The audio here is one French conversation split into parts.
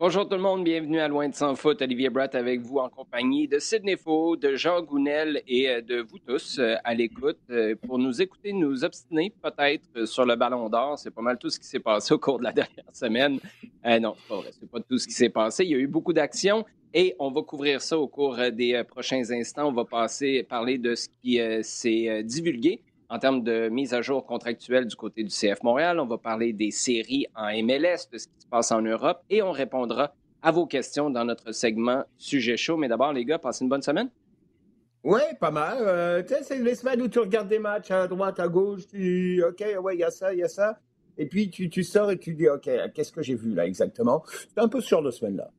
Bonjour tout le monde, bienvenue à Loin de Sans Foot. Olivier Bratt avec vous en compagnie de Sidney Faux, de Jean Gounel et euh, de vous tous euh, à l'écoute euh, pour nous écouter, nous obstiner peut-être sur le ballon d'or. C'est pas mal tout ce qui s'est passé au cours de la dernière semaine. non, pas vrai, c'est pas tout ce qui s'est passé. Il y a eu beaucoup d'actions et on va couvrir ça au cours des prochains instants. On va passer parler de ce qui s'est divulgué en termes de mise à jour contractuelle du côté du CF Montréal. On va parler des séries en MLS, de ce qui se passe en Europe et on répondra à vos questions dans notre segment Sujet chaud. Mais d'abord, les gars, passez une bonne semaine. Oui, pas mal. Euh, c'est les semaines où tu regardes des matchs à droite, à gauche, tu OK, ouais, il y a ça, il y a ça. Et puis, tu, tu sors et tu dis, OK, qu'est-ce que j'ai vu là exactement? C'est un peu sur de semaine-là.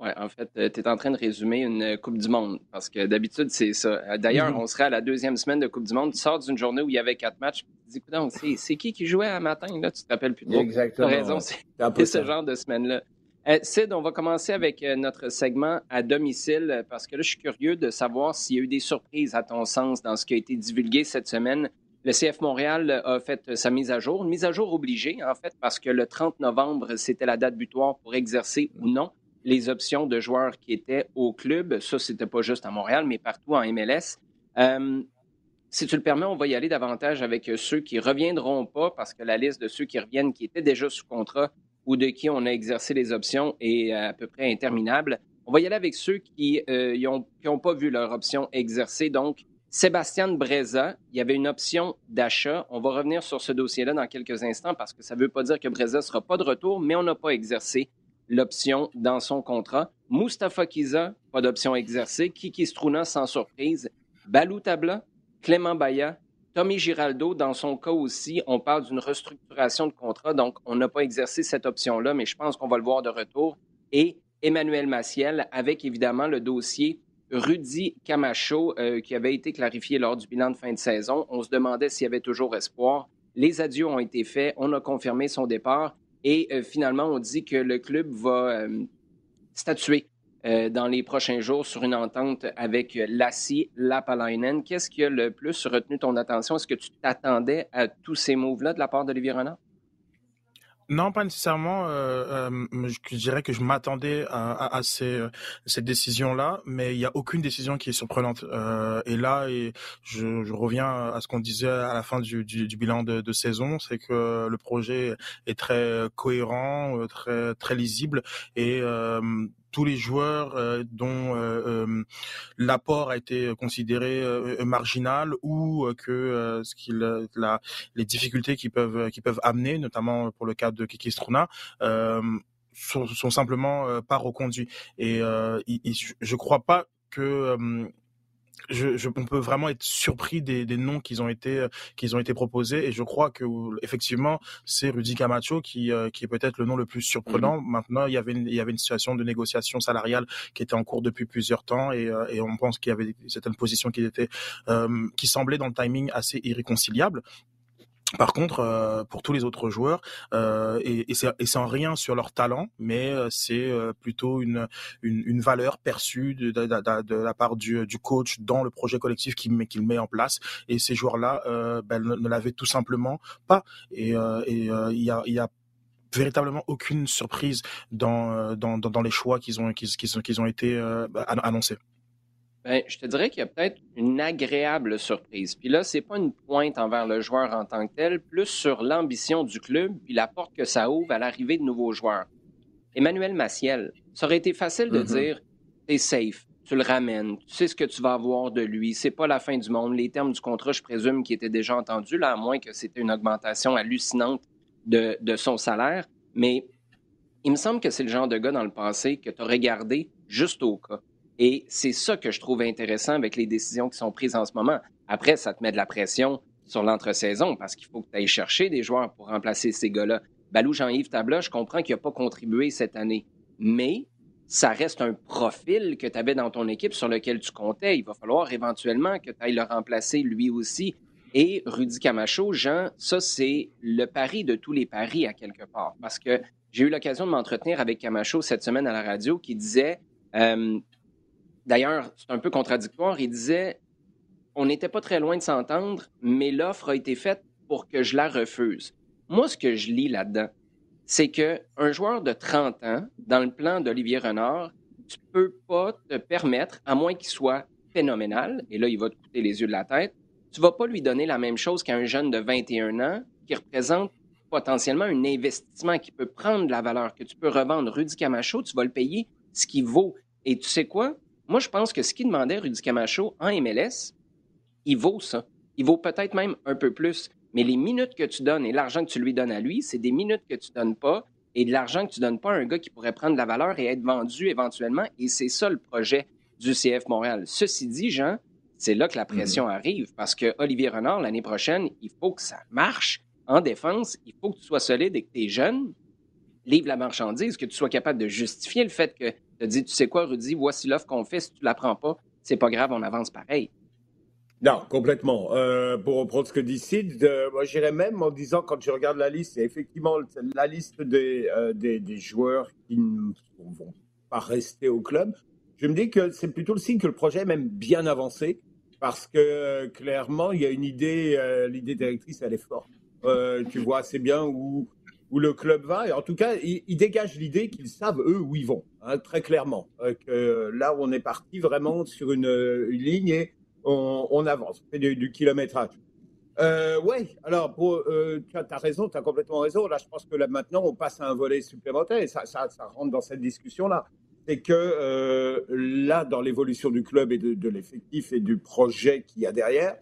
Oui, en fait, euh, tu es en train de résumer une euh, Coupe du Monde parce que d'habitude, c'est ça. Euh, d'ailleurs, mm-hmm. on serait à la deuxième semaine de Coupe du Monde. Tu sors d'une journée où il y avait quatre matchs. Tu te dis, c'est qui qui jouait à matin? Là, tu te rappelles plus. Exactement. Tu as raison, c'est ce genre de semaine-là. Sid, on va commencer avec notre segment à domicile parce que là, je suis curieux de savoir s'il y a eu des surprises à ton sens dans ce qui a été divulgué cette semaine. Le CF Montréal a fait sa mise à jour, une mise à jour obligée en fait parce que le 30 novembre, c'était la date butoir pour exercer ou non les options de joueurs qui étaient au club. Ça, c'était pas juste à Montréal, mais partout en MLS. Euh, si tu le permets, on va y aller davantage avec ceux qui reviendront pas, parce que la liste de ceux qui reviennent, qui étaient déjà sous contrat ou de qui on a exercé les options est à peu près interminable. On va y aller avec ceux qui n'ont euh, pas vu leur option exercée. Donc, Sébastien Breza, il y avait une option d'achat. On va revenir sur ce dossier-là dans quelques instants parce que ça ne veut pas dire que Breza ne sera pas de retour, mais on n'a pas exercé l'option dans son contrat. Mustafa Kiza, pas d'option exercée. Kiki Struna, sans surprise. Balou Tabla, Clément Baya, Tommy Giraldo, dans son cas aussi, on parle d'une restructuration de contrat, donc on n'a pas exercé cette option-là, mais je pense qu'on va le voir de retour. Et Emmanuel Maciel, avec évidemment le dossier Rudy Camacho, euh, qui avait été clarifié lors du bilan de fin de saison. On se demandait s'il y avait toujours espoir. Les adieux ont été faits. On a confirmé son départ. Et euh, finalement, on dit que le club va euh, statuer euh, dans les prochains jours sur une entente avec Lassie Lapalainen. Qu'est-ce qui a le plus retenu ton attention? Est-ce que tu t'attendais à tous ces moves-là de la part d'Olivier Renard? Non, pas nécessairement. Euh, euh, je dirais que je m'attendais à, à, ces, cette décision-là, mais il n'y a aucune décision qui est surprenante. Euh, et là, et je, je, reviens à ce qu'on disait à la fin du, du, du bilan de, de saison, c'est que le projet est très cohérent, euh, très très lisible, et euh, tous les joueurs euh, dont euh, euh, l'apport a été considéré marginal ou que ce qu'il la, les difficultés qui peuvent qui peuvent amener, notamment pour le cas de Kiki Struna, sont, sont, simplement pas reconduits. Et je, je crois pas que je, je, on peut vraiment être surpris des, des noms qui ont été euh, qui ont été proposés et je crois que effectivement c'est Rudy Camacho qui euh, qui est peut-être le nom le plus surprenant. Mhm. Maintenant il y avait une, il y avait une situation de négociation salariale qui était en cours depuis plusieurs temps et, euh, et on pense qu'il y avait certaines positions qui étaient qui semblaient dans le timing assez irréconciliables. Par contre, euh, pour tous les autres joueurs, euh, et, et c'est en rien sur leur talent, mais euh, c'est plutôt une, une, valeur perçue de, la part du, coach dans le projet collectif qu'il met, met en place. Et ces joueurs-là euh, ben, ne, l'avaient tout simplement pas. Et il y a, véritablement aucune surprise dans, dans, les choix qu'ils ont, ont été annoncés. Ben, je te dirais qu'il y a peut-être une agréable surprise. Puis là, c'est pas une pointe envers le joueur en tant que tel, plus sur l'ambition du club puis la porte que ça ouvre à l'arrivée de nouveaux joueurs. Emmanuel Maciel, ça aurait été facile de mm-hmm. dire t'es safe, tu le ramènes, tu sais ce que tu vas avoir de lui, c'est pas la fin du monde. Les termes du contrat, je présume, qui étaient déjà entendus, là, à moins que c'était une augmentation hallucinante de, de son salaire. Mais il me semble que c'est le genre de gars dans le passé que tu aurais gardé juste au cas. Et c'est ça que je trouve intéressant avec les décisions qui sont prises en ce moment. Après, ça te met de la pression sur l'entre-saison parce qu'il faut que tu ailles chercher des joueurs pour remplacer ces gars-là. Balou Jean-Yves Tabla, je comprends qu'il n'a pas contribué cette année, mais ça reste un profil que tu avais dans ton équipe sur lequel tu comptais. Il va falloir éventuellement que tu ailles le remplacer lui aussi. Et Rudy Camacho, Jean, ça, c'est le pari de tous les paris à quelque part. Parce que j'ai eu l'occasion de m'entretenir avec Camacho cette semaine à la radio qui disait euh, D'ailleurs, c'est un peu contradictoire. Il disait on n'était pas très loin de s'entendre, mais l'offre a été faite pour que je la refuse. Moi, ce que je lis là-dedans, c'est qu'un joueur de 30 ans, dans le plan d'Olivier Renard, tu ne peux pas te permettre, à moins qu'il soit phénoménal, et là, il va te coûter les yeux de la tête, tu ne vas pas lui donner la même chose qu'à un jeune de 21 ans qui représente potentiellement un investissement qui peut prendre de la valeur, que tu peux revendre. Rudy Camacho, tu vas le payer ce qu'il vaut. Et tu sais quoi? Moi, je pense que ce qu'il demandait Rudy Camacho en MLS, il vaut ça. Il vaut peut-être même un peu plus. Mais les minutes que tu donnes et l'argent que tu lui donnes à lui, c'est des minutes que tu donnes pas et de l'argent que tu donnes pas à un gars qui pourrait prendre de la valeur et être vendu éventuellement. Et c'est ça le projet du CF Montréal. Ceci dit, Jean, c'est là que la pression mm. arrive parce que Olivier Renard, l'année prochaine, il faut que ça marche en défense. Il faut que tu sois solide et que tu es jeune. Livre la marchandise, que tu sois capable de justifier le fait que tu dis, tu sais quoi, Rudy, voici l'offre qu'on fait. Si tu la prends pas, c'est pas grave, on avance pareil. Non, complètement. Euh, pour reprendre ce que dit Sid, euh, moi j'irais même en disant, quand je regarde la liste, effectivement la liste des, euh, des, des, joueurs qui ne vont pas rester au club. Je me dis que c'est plutôt le signe que le projet est même bien avancé, parce que clairement, il y a une idée, l'idée directrice, elle est forte. tu vois assez bien où, où le club va, et en tout cas, il, il dégage l'idée qu'ils savent, eux, où ils vont, hein, très clairement. que là, on est parti vraiment sur une, une ligne et on, avance, on fait du, kilométrage. Euh, oui, alors euh, tu as, raison, tu as complètement raison. Là, je pense que là maintenant, on passe à un volet supplémentaire et ça, rentre dans cette discussion-là. C'est que euh, là, dans l'évolution du club et de, l'effectif et du projet qu'il y a derrière,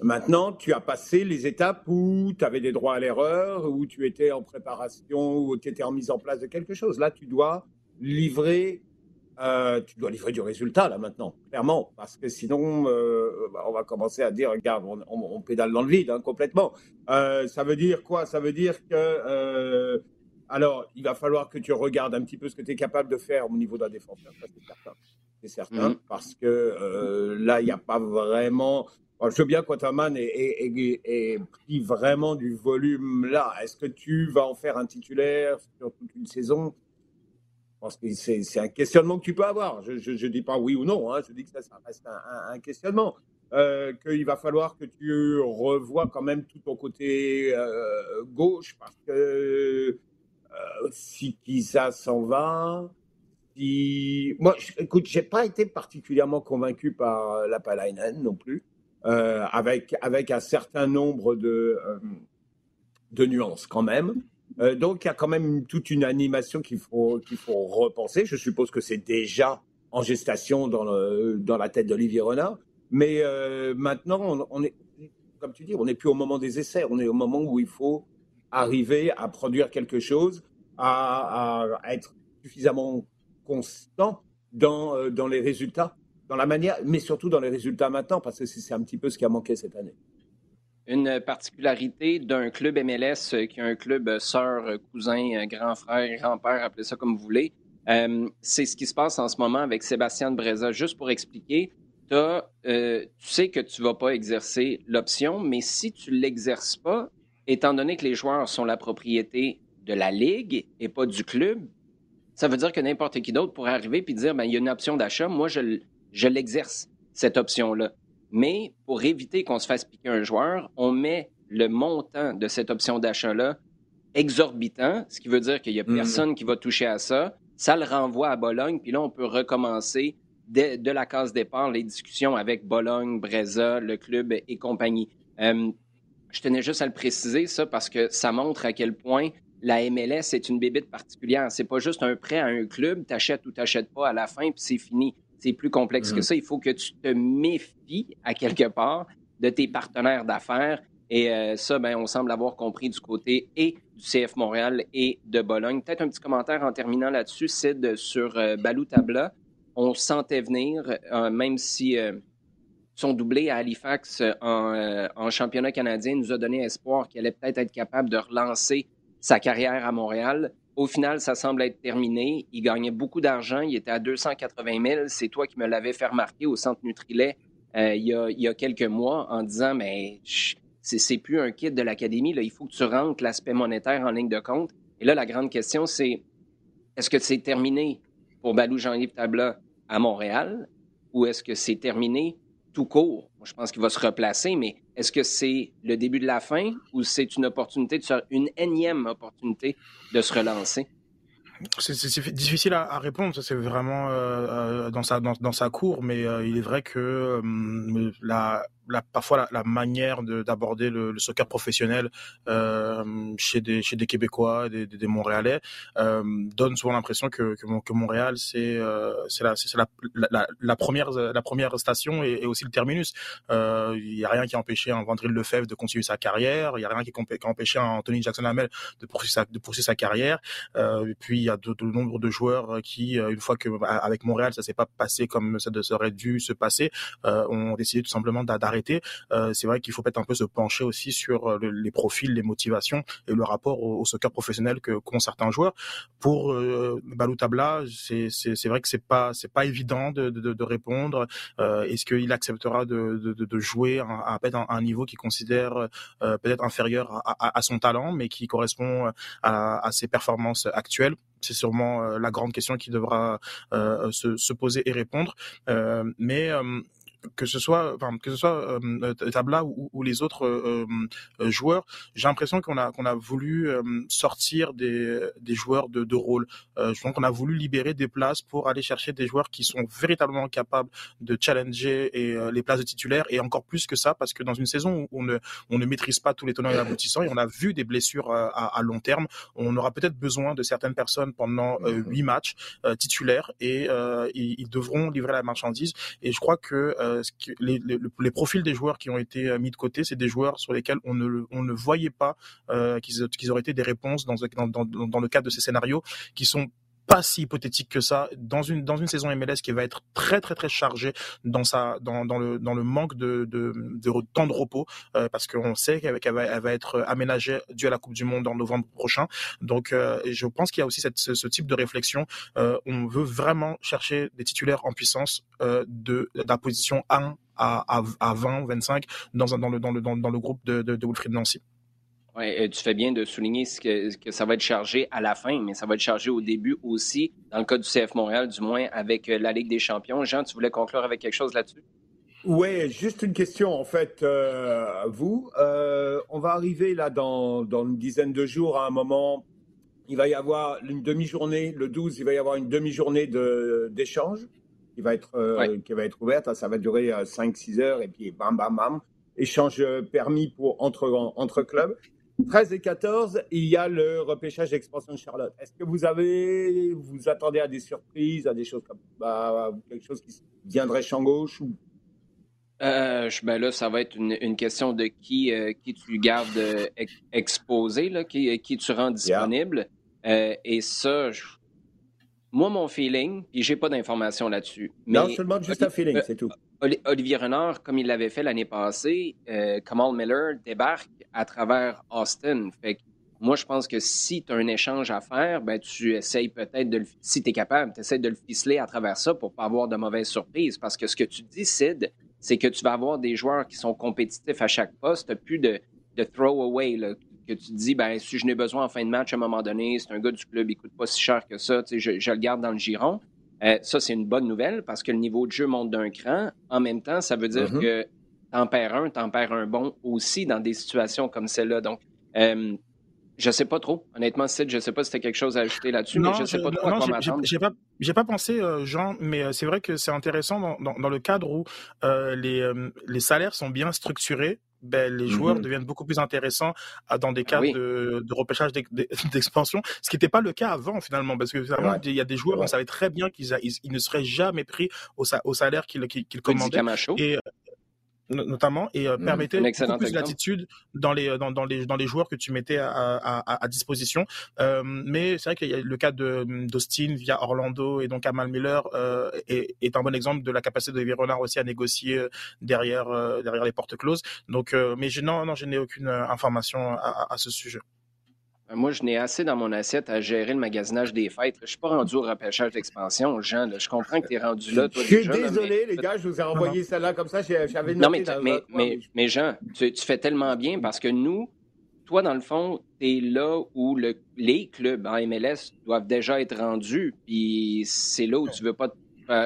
maintenant, tu as passé les étapes où tu avais des droits à l'erreur, où tu étais en préparation, où tu étais en mise en place de quelque chose. Là, tu dois livrer euh, tu dois livrer du résultat là maintenant, clairement, parce que sinon, euh, bah, on va commencer à dire, regarde, on, pédale dans le vide hein, complètement. Euh, ça veut dire quoi? Ça veut dire que, alors, il va falloir que tu regardes un petit peu ce que tu es capable de faire au niveau d'un défenseur, c'est certain. C'est certain, mm-hmm. parce que là, il n'y a pas vraiment. Je veux bien qu'Otaman ait, pris vraiment du volume là. Est-ce que tu vas en faire un titulaire sur toute une saison? Pense que c'est un questionnement que tu peux avoir. Je ne dis pas oui ou non, hein. je dis que ça, reste un, questionnement. Euh, qu'il va falloir que tu revoies quand même tout ton côté euh, gauche, parce que euh, si Kisa s'en va, si... Moi, écoute, j'ai pas été particulièrement convaincu par la Palainen non plus, avec, avec un certain nombre de, de nuances quand même. Euh, donc, il y a quand même toute une animation qu'il faut, qu'il faut repenser. Je suppose que c'est déjà en gestation dans, dans la tête d'Olivier Renard. Mais euh, maintenant, on, est, comme tu dis, on n'est plus au moment des essais. On est au moment où il faut arriver à produire quelque chose, à, à être suffisamment constant dans, euh, dans les résultats, dans la manière, mais surtout dans les résultats maintenant, parce que c'est un petit peu ce qui a manqué cette année une particularité d'un club MLS euh, qui est un club euh, sœur, euh, cousin, grand frère, grand-père, appelez ça comme vous voulez. c'est ce qui se passe en ce moment avec Sébastien de Breza. Juste pour expliquer, tu sais que tu ne vas pas exercer l'option, mais si tu ne l'exerces pas, étant donné que les joueurs sont la propriété de la Ligue et pas du club, ça veut dire que n'importe qui d'autre pourrait arriver et dire ben, il y a une option d'achat, moi je, je l'exerce, cette option-là. Mais pour éviter qu'on se fasse piquer un joueur, on met le montant de cette option d'achat-là exorbitant, ce qui veut dire qu'il n'y a mhm. personne qui va toucher à ça. Ça le renvoie à Bologne, puis là, on peut recommencer de, la case départ les discussions avec Bologne, Breza, le club et compagnie. Euh, je tenais juste à le préciser, ça, parce que ça montre à quel point la MLS est une bébite particulière. C'est pas juste un prêt à un club, t'achètes ou t'achètes pas à la fin, puis c'est fini. C'est plus complexe que mhm. ça. Il faut que tu te méfies à quelque part de tes partenaires d'affaires. Et euh, ça, ben, on semble avoir compris du côté et du CF Montréal et de Bologne. Peut-être un petit commentaire en terminant là-dessus, c'est sur euh, Balou Tabla. On sentait venir, euh, même si son doublé à Halifax en, en, championnat canadien nous a donné espoir qu'il allait peut-être être capable de relancer sa carrière à Montréal. Au final, ça semble être terminé. Il gagnait beaucoup d'argent. Il était à 280 000. C'est toi qui me l'avais fait remarquer au centre Nutrilet euh, il, y a, quelques mois en disant, mais c'est plus un kit de l'académie. Il faut que tu rentres l'aspect monétaire en ligne de compte. Et là, la grande question, c'est est-ce que c'est terminé pour Balou Jean-Yves Tabla à Montréal ou est-ce que c'est terminé tout court. je pense qu'il va se replacer, mais est-ce que c'est le début de la fin ou c'est une opportunité, de une énième opportunité de se relancer? C'est difficile à, répondre, ça c'est vraiment euh, dans, sa, dans, sa cour, mais il est vrai que la, la, parfois la, la manière d'aborder le, le, soccer professionnel euh, chez des chez des Québécois, des, des, Montréalais, euh, donne souvent l'impression que, que, Montréal c'est euh, la la, la, première la première station et, et aussi le terminus. Euh, il y a rien qui a empêché un Vandril Lefebvre de continuer sa carrière. Il y a rien qui, a empêché un Anthony Jackson Lamel de poursuivre sa de poursuivre sa carrière. Euh, et puis il y a de, de, nombre de joueurs qui une fois que avec Montréal ça s'est pas passé comme ça aurait dû se passer, ont décidé tout simplement d'arrêter euh, c'est vrai qu'il faut peut-être un peu se pencher aussi sur euh, les profils, les motivations et le rapport au, soccer professionnel que qu'ont certains joueurs. Pour euh, Baloutabla, c'est vrai que c'est pas c'est pas évident de, répondre. Euh, Est-ce qu'il acceptera de, jouer à, à un, niveau qu'il considère peut-être inférieur à, son talent, mais qui correspond à, ses performances actuelles? C'est sûrement la grande question qui devra se, se, poser et répondre. Mais que ce soit, enfin, que ce soit euh, Tabla ou, ou, les autres euh, euh, joueurs, j'ai l'impression qu'on a qu'on a voulu sortir des, des joueurs de, de rôle. je pense qu'on a voulu libérer des places pour aller chercher des joueurs qui sont véritablement capables de challenger et les places de titulaires et encore plus que ça parce que dans une saison où on ne on ne maîtrise pas tous les tenants et aboutissants et on a vu des blessures à, à long terme, on aura peut-être besoin de certaines personnes pendant huit matchs titulaires et ils, devront livrer la marchandise et je crois que euh, les, profils des joueurs qui ont été euh, mis de côté, c'est des joueurs sur lesquels on ne, voyait pas euh, qu'ils auraient été des réponses dans, dans le cadre de ces scénarios qui sont pas si hypothétique que ça. Dans une dans une saison MLS qui va être très très très chargée dans sa dans, dans le dans le manque de de, de temps de repos euh, parce qu'on sait qu'elle va, elle va être aménagée dû à la Coupe du Monde en novembre prochain. Donc euh, je pense qu'il y a aussi cette, ce, type de réflexion. Euh, on veut vraiment chercher des titulaires en puissance euh, de, de la position 1 à, à, à 20 25 dans dans le dans le dans, dans le groupe de, de, de Wilfried Nancy Ouais, tu fais bien de souligner que, que, ça va être chargé à la fin, mais ça va être chargé au début aussi, dans le cas du CF Montréal, du moins avec euh, la Ligue des champions. Jean, tu voulais conclure avec quelque chose là-dessus? Oui, juste une question en fait euh, vous. Euh, on va arriver là dans, dans, une dizaine de jours à un moment, il va y avoir une demi-journée, le 12, il va y avoir une demi-journée d'échange qui va être euh, qui va être ouverte. Ça va durer 5-6 euh, heures et puis bam bam bam. Échange permis pour entre, entre clubs. 13 et 14, il y a le repêchage d'expansion de Charlotte. Est-ce que vous avez, vous attendez à des surprises, à des choses comme bah, quelque chose qui viendrait champ gauche ou? Euh, ben là, ça va être une, une question de qui, euh, qui tu gardes euh, exposé, là, qui, qui tu rends disponible. Et ça, moi, mon feeling, puis j'ai pas d'informations là-dessus. Non, seulement juste un feeling, c'est tout. Olivier Renard, comme il l'avait fait l'année passée, euh, Kamal Miller débarque à travers Austin. Fait moi, je pense que si tu as un échange à faire, ben, tu essayes peut-être de le, si tu es capable, tu essaies de le ficeler à travers ça pour pas avoir de mauvaises surprises. Parce que ce que tu décides, c'est que tu vas avoir des joueurs qui sont compétitifs à chaque poste. Tu plus de, de throw-away, que tu dis, ben, si je n'ai besoin en fin de match à un moment donné, c'est un gars du club, il coûte pas si cher que ça, je, je le garde dans le giron. Euh, ça, c'est une bonne nouvelle parce que le niveau de jeu monte d'un cran. En même temps, ça veut dire mm-hmm. que t'en perds un, t'en perds un bon aussi dans des situations comme celle-là. Donc, euh, je sais pas trop. Honnêtement, Sid, je sais pas si tu as quelque chose à ajouter là-dessus, mais je sais pas trop non, à quoi J'ai pas, pas pensé, euh, Jean, mais euh, c'est vrai que c'est intéressant dans, dans, dans, le cadre où euh, les, les salaires sont bien structurés ben, les joueurs mm-hmm. deviennent beaucoup plus intéressants dans des cas de, de, repêchage d'expansion, ce qui n'était pas le cas avant finalement, parce que finalement, il y a des joueurs, on savait très bien qu'ils ils, ne seraient jamais pris au, au salaire qu'ils qu'ils commandaient. Et, notamment et euh, mmh, permettait beaucoup plus d'attitude dans les dans, dans, les dans les joueurs que tu mettais à, à, à disposition. Euh, mais c'est vrai qu'il y a le cas de d'Austin via Orlando et donc Amal Miller euh, est, est, un bon exemple de la capacité de Renard aussi à négocier euh, derrière euh, derrière les portes closes. Donc, mais je, non non je n'ai aucune information à, à ce sujet. Ben, moi, je n'ai assez dans mon assiette à gérer le magasinage des fêtes. Je ne suis pas rendu au repêchage d'expansion, Jean. Je comprends que tu es rendu là. Toi, je suis désolé, les gars, je vous ai envoyé celle-là comme ça. J'avais Non, mais, mais, mais, mais, Jean, tu, fais tellement bien parce que nous, toi, dans le fond, tu es là où le, les clubs en MLS doivent déjà être rendus. Puis c'est là où tu ne veux pas te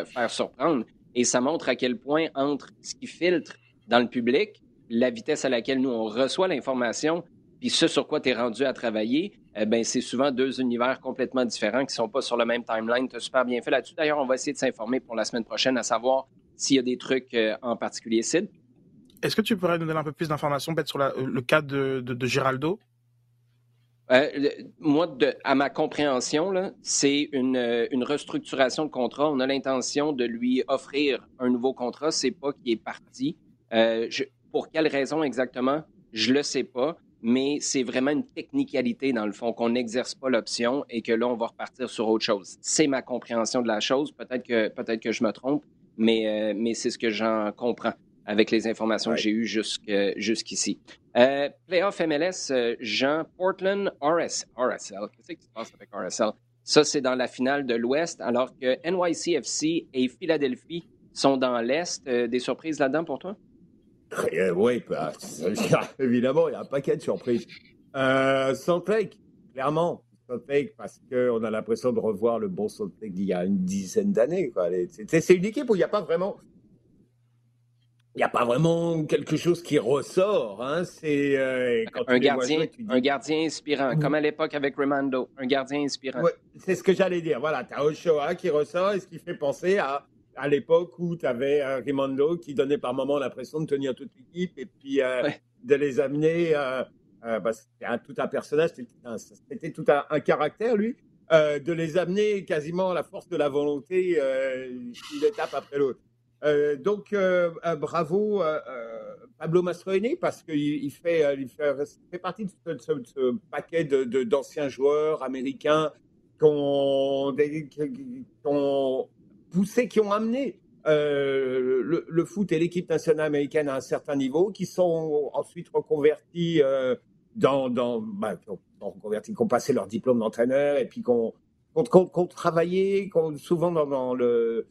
faire surprendre. Et ça montre à quel point, entre ce qui filtre dans le public, la vitesse à laquelle nous, on reçoit l'information, puis ce sur quoi tu es rendu à travailler, eh ben, c'est souvent deux univers complètement différents qui ne sont pas sur le même timeline. Tu as super bien fait là-dessus. D'ailleurs, on va essayer de s'informer pour la semaine prochaine à savoir s'il y a des trucs euh, en particulier. Sid? Est-ce que tu pourrais nous donner un peu plus d'informations peut-être sur le cas de, de, de Giraldo? Euh, moi, de, à ma compréhension, c'est une, euh, une, restructuration de contrat. On a l'intention de lui offrir un nouveau contrat. C'est pas qu'il est parti. Euh, je, pour quelle raison exactement, je le sais pas. Mais c'est vraiment une technicalité dans le fond qu'on n'exerce pas l'option et que là on va repartir sur autre chose. C'est ma compréhension de la chose. Peut-être que peut-être que je me trompe, mais euh, mais c'est ce que j'en comprends avec les informations que j'ai eues jusqu'ici. Euh, Playoff MLS, euh, Jean Portland, RS, RSL. Qu'est-ce qui se passe avec RSL? Ça, c'est dans la finale de l'Ouest, alors que NYCFC et Philadelphie sont dans l'Est. Des surprises là-dedans pour toi? Oui, bah, évidemment, il y a un paquet de surprises. Euh, Salt Lake, clairement. Salt Lake, parce qu'on a l'impression de revoir le bon Salt Lake d'il y a une dizaine d'années. C'est une équipe où il n'y a pas vraiment il n'y a pas vraiment quelque chose qui ressort. Hein. C'est euh, un gardien, un gardien inspirant, comme à l'époque avec Remando, un gardien inspirant. c'est ce que j'allais dire. Voilà, tu as Ochoa qui ressort et ce qui fait penser à, à l'époque où tu avais euh, Remando qui donnait par moments l'impression de tenir toute l'équipe et puis euh, de les amener. Bah, c'était tout un personnage, c'était tout un, un, caractère, lui. de les amener quasiment à la force de la volonté, une étape après l'autre. Euh, donc, euh, euh, bravo Pablo Mastroeni parce qu'il il fait, il fait, partie de ce, paquet d'anciens joueurs américains qui ont, poussé, qui ont amené le, foot et l'équipe nationale américaine à un certain niveau, qui sont ensuite reconvertis dans, dans bah, qui, ont, reconvertis, qui ont passé leur diplôme d'entraîneur et puis qui ont, travaillé souvent dans le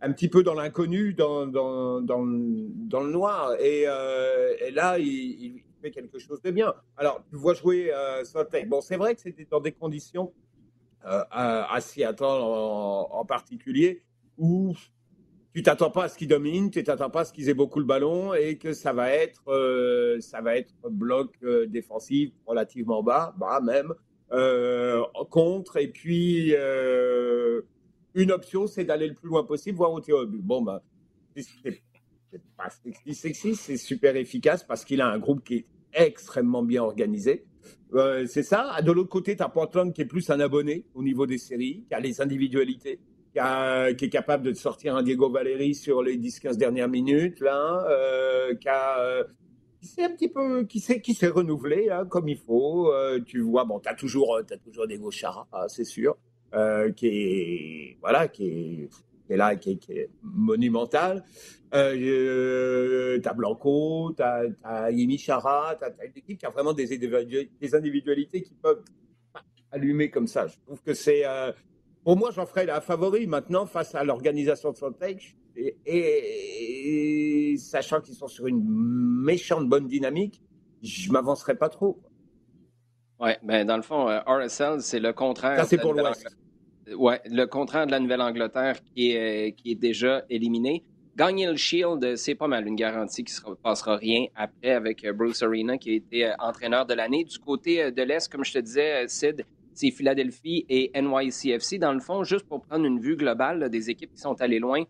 un petit peu dans l'inconnu, dans, le noir. Et, euh, là, il, fait quelque chose de bien. Alors, tu vois jouer euh, Bon, c'est vrai que c'était dans des conditions euh, à, Seattle en, particulier où tu t'attends pas à ce qu'ils dominent, tu t'attends pas à ce qu'ils aient beaucoup le ballon et que ça va être, euh, ça va être bloc euh, défensif relativement bas, bas même, contre. Et puis une option, c'est d'aller le plus loin possible, voire au au but. Bon, ben, c'est pas sexy, sexy c'est super efficace parce qu'il a un groupe qui est extrêmement bien organisé. Euh, c'est ça. De l'autre côté, tu as Portland qui est plus un abonné au niveau des séries, qui a les individualités, qui, est capable de sortir un Diego Valeri sur les 10-15 dernières minutes, là, euh. Euh, qui un petit peu, qui s'est, qui s'est renouvelé hein, comme il faut. tu vois, bon, t'as toujours, as toujours des Chara, hein, c'est sûr. Euh, qui est voilà, qui est, là, qui est, monumental. Euh, t'as Blanco, t'as as Yemi Chara, t'as as une équipe qui a vraiment des, des individualités qui peuvent allumer comme ça. Je trouve que c'est euh, pour moi, j'en ferais la favori maintenant face à l'organisation de Frontex et, et, sachant qu'ils sont sur une méchante bonne dynamique, je m'avancerai pas trop. Oui, ben dans le fond, RSL, c'est le contraire. Ça, c'est pour l'Ouest. Oui, le contraire de la Nouvelle-Angleterre qui est, qui est déjà éliminé. Gagner le Shield, c'est pas mal une garantie qui ne passera rien après avec euh, Bruce Arena qui a été euh, entraîneur de l'année. Du côté euh, de l'Est, comme je te disais, Sid, c'est Philadelphie et NYCFC. Dans le fond, juste pour prendre une vue globale des équipes qui sont allées loin,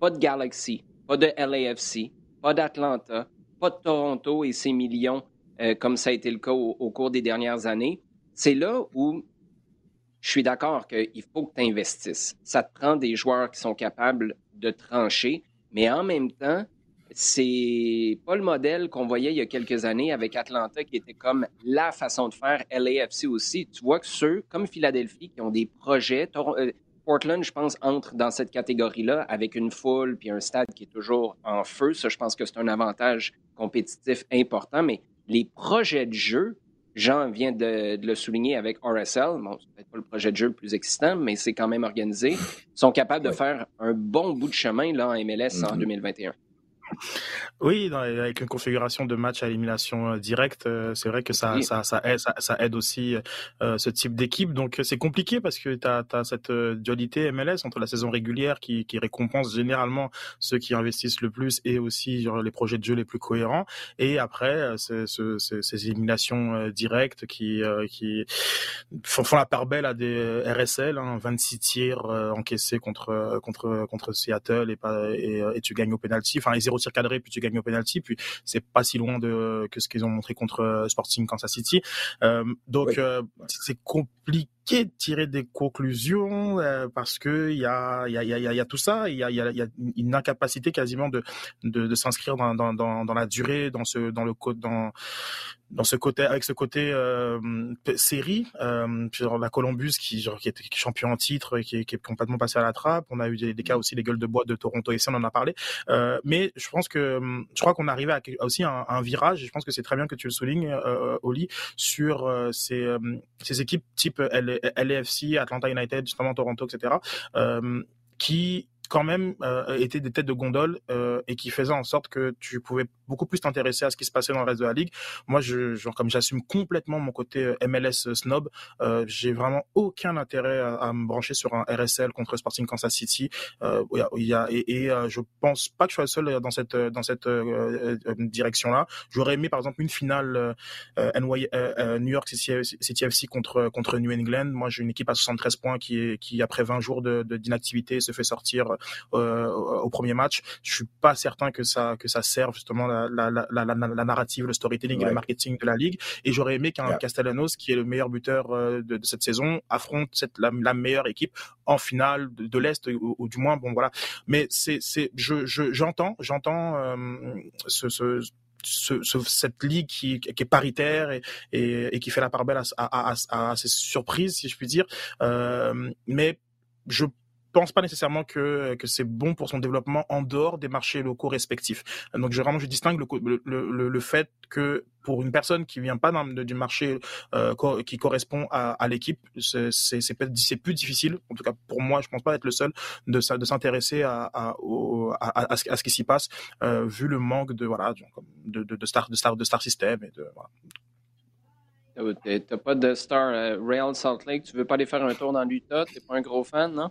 pas de Galaxy, pas de LAFC, pas d'Atlanta, pas de Toronto et ses millions comme ça a été le cas au cours des dernières années. C'est là où je suis d'accord qu'il faut que tu investisses. Ça te prend des joueurs qui sont capables de trancher, mais en même temps, c'est pas le modèle qu'on voyait il y a quelques années avec Atlanta qui était comme la façon de faire, LAFC aussi. Tu vois que ceux comme Philadelphie qui ont des projets, euh, Portland, je pense, entre dans cette catégorie-là avec une foule puis un stade qui est toujours en feu. Ça, je pense que c'est un avantage compétitif important, mais les projets de jeu, Jean vient de, le souligner avec RSL. Bon, c'est peut-être pas le projet de jeu le plus excitant, mais c'est quand même organisé. Ils sont capables de faire un bon bout de chemin là, en MLS en 2021. Oui, avec une configuration de match à élimination directe, c'est vrai que ça, ça, ça, aide, ça, aide aussi ce type d'équipe. Donc c'est compliqué parce que tu as, cette dualité MLS entre la saison régulière qui, qui récompense généralement ceux qui investissent le plus et aussi genre, les projets de jeu les plus cohérents. Et après, ce, ce, ces éliminations directes qui, qui font, font la part belle à des RSL, hein, 26 tirs encaissés contre, contre, contre Seattle et, pas, et, et tu gagnes au penalty. Enfin, les zéro tir cadré, puis tu gagnes au penalty. Puis c'est pas si loin de que ce qu'ils ont montré contre euh, Sporting Kansas City. Euh, donc euh, c'est compliqué de tirer des conclusions parce que il y a il y a, y, a, y a tout ça. Il y a, y a une incapacité quasiment de de, de s'inscrire dans, dans, dans, dans la durée, dans ce dans le dans dans ce côté avec ce côté euh, série euh, genre la Columbus qui genre qui est champion en titre et qui est, qui est, complètement passé à la trappe. On a eu des, des, cas aussi les gueules de bois de Toronto et ça on en a parlé. Euh, mais je pense que je crois qu'on arrivait à, aussi un, un, virage et je pense que c'est très bien que tu le soulignes euh, Oli sur euh, ces, euh, ces équipes type LAFC Atlanta United justement Toronto etc qui quand même euh, étaient des têtes de gondole euh, et qui faisaient en sorte que tu pouvais beaucoup plus t'intéresser à ce qui se passait dans le reste de la ligue. Moi, je, comme j'assume complètement mon côté euh, MLS snob, euh, j'ai vraiment aucun intérêt à, me brancher sur un RSL contre Sporting Kansas City. Euh, y a, et, et euh, je pense pas que je sois le seul dans cette dans cette direction-là. J'aurais aimé par exemple une finale New York City, FC contre contre New England. Moi, j'ai une équipe à 73 points qui qui après 20 jours de d'inactivité se fait sortir euh, au premier match. Je suis pas certain que ça que ça serve justement la, la, la narrative, le storytelling et le marketing de la ligue. Et j'aurais aimé qu'un Castellanos, qui est le meilleur buteur euh, de, de cette saison, affronte cette, la, meilleure équipe en finale de, de l'est ou, du moins bon voilà. Mais c'est c'est je j'entends je, j'entends euh, ce, ce ce, ce, cette ligue qui, qui, est paritaire et, et, et, qui fait la part belle à, à, à, à, ces surprises, si je puis dire. Euh, mais je pense pas nécessairement que, que c'est bon pour son développement en dehors des marchés locaux respectifs. Donc je, vraiment je distingue le, le, le, fait que pour une personne qui vient pas du marché euh, qui correspond à, à l'équipe, c'est plus difficile. En tout cas pour moi, je pense pas être le seul de de s'intéresser à à, à, ce, qui s'y passe euh, vu le manque de voilà de, de, star de star de star system et de. T'as pas de star euh, Real Salt Lake, tu veux pas aller faire un tour dans l'Utah, t'es pas un gros fan, non?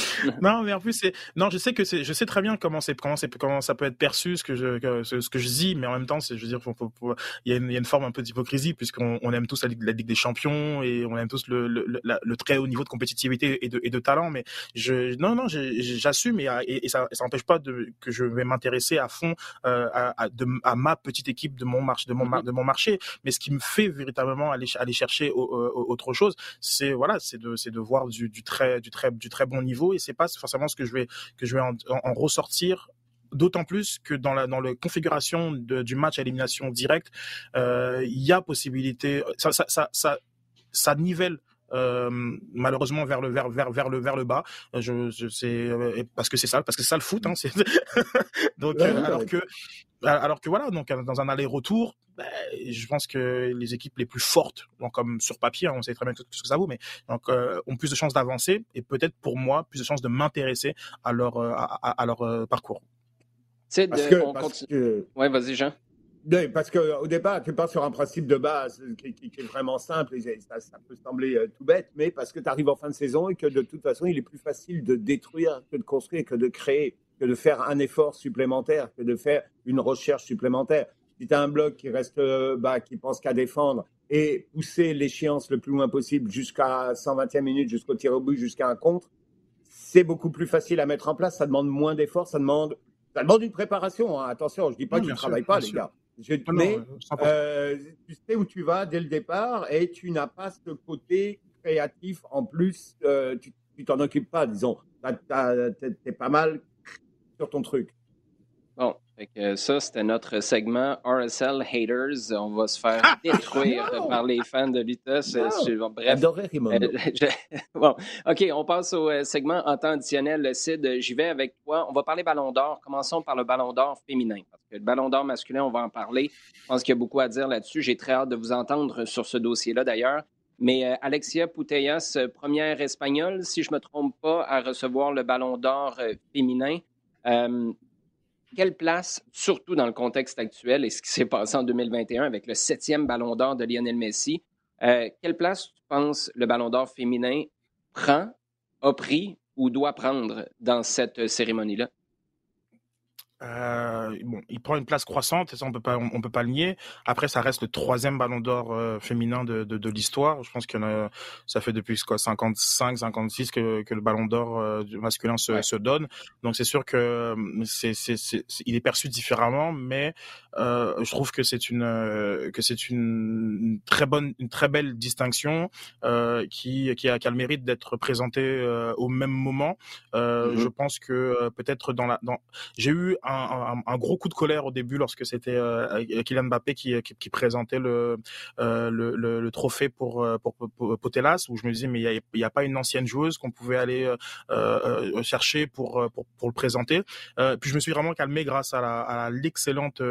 non, mais en plus, c'est non, je sais que c'est, je sais très bien comment c'est, comment c'est, comment ça peut être perçu ce que je, ce, que je dis, mais en même temps, c'est, je veux dire, il y, a une, y a une forme un peu d'hypocrisie puisqu'on on aime tous la Ligue, la Ligue des Champions et on aime tous le, le, le, très haut niveau de compétitivité et de, et de talent, mais je, non, non, j'assume et, et, ça, ça n'empêche pas de, que je vais m'intéresser à fond euh, à, de, à ma petite équipe de mon marché, de mon, mm-hmm. de mon marché, mais ce qui me fait véritablement aller, aller chercher autre chose, c'est voilà, c'est de, c'est de voir du, du très, du très, du très bon niveau et c'est pas forcément ce que je vais que je vais en, ressortir d'autant plus que dans la dans la configuration du match à élimination directe, euh, il y a possibilité, ça ça ça ça, ça nivelle euh, malheureusement vers le vers vers vers le vers le bas. Je, je sais parce que c'est ça, parce que c'est ça le foot. Hein, donc euh, alors que alors que voilà, donc dans un aller-retour, ben, je pense que les équipes les plus fortes, donc comme sur papier, hein, on sait très bien ce que ça vaut, mais donc euh, ont plus de chances d'avancer et peut-être pour moi plus de chances de m'intéresser à leur à, à leur parcours. C'est de, parce que, Ouais, vas-y Jean. Oui, parce qu'au départ, tu pars sur un principe de base qui, qui, qui est vraiment simple, et ça, ça peut sembler euh, tout bête, mais parce que tu arrives en fin de saison et que de toute façon, il est plus facile de détruire que de construire, que de créer, que de faire un effort supplémentaire, que de faire une recherche supplémentaire. Si tu as un bloc qui reste euh, bas, qui pense qu'à défendre et pousser l'échéance le plus loin possible jusqu'à 120e minute, jusqu'au tir au but, jusqu'à un contre, c'est beaucoup plus facile à mettre en place. Ça demande moins d'efforts, ça demande, ça demande une préparation. Hein. Attention, je dis pas que tu ne travailles pas, les gars. Je, ah mais euh, tu sais où tu vas dès le départ et tu n'as pas ce côté créatif en plus. Euh, tu t'en occupes pas, disons. Tu es pas mal sur ton truc. Bon, ça, c'était notre segment RSL Haters. On va se faire ah! détruire par les fans de l'Utah. Bref. Euh, bon, OK, on passe au euh, segment en temps additionnel. Sid, j'y vais avec toi. On va parler Ballon d'Or. Commençons par le Ballon d'Or féminin. Parce que le Ballon d'Or masculin, on va en parler. Je pense qu'il y a beaucoup à dire là-dessus. J'ai très hâte de vous entendre sur ce dossier-là, d'ailleurs. Mais euh, Alexia Putellas, première espagnole, si je ne me trompe pas, à recevoir le Ballon d'Or féminin quelle place, surtout dans le contexte actuel et ce qui s'est passé en 2021 avec le septième ballon d'or de Lionel Messi, euh, quelle place tu penses le ballon d'or féminin prend, a pris ou doit prendre dans cette cérémonie-là? Euh, bon, il prend une place croissante, et ça on peut pas, on, peut pas le nier. Après, ça reste le troisième Ballon d'Or euh, féminin de, de, de l'histoire. Je pense que ça fait depuis quoi 55, 56 que, que le Ballon d'Or euh, masculin se, se, donne. Donc c'est sûr que c'est, c'est, c'est, il est perçu différemment, mais je trouve que c'est une que c'est une, très bonne, une très belle distinction qui qui a, qui a le mérite d'être présentée au même moment. Mm-hmm. Je pense que peut-être dans la, dans, j'ai eu un un, gros coup de colère au début lorsque c'était euh, Kylian Mbappé qui, qui, présentait le, euh, le, le, trophée pour, euh, pour, Potelas, où je me disais, mais il n'y a, a, pas une ancienne joueuse qu'on pouvait aller euh, chercher pour, pour, pour, le présenter. puis je me suis vraiment calmé grâce à l'excellente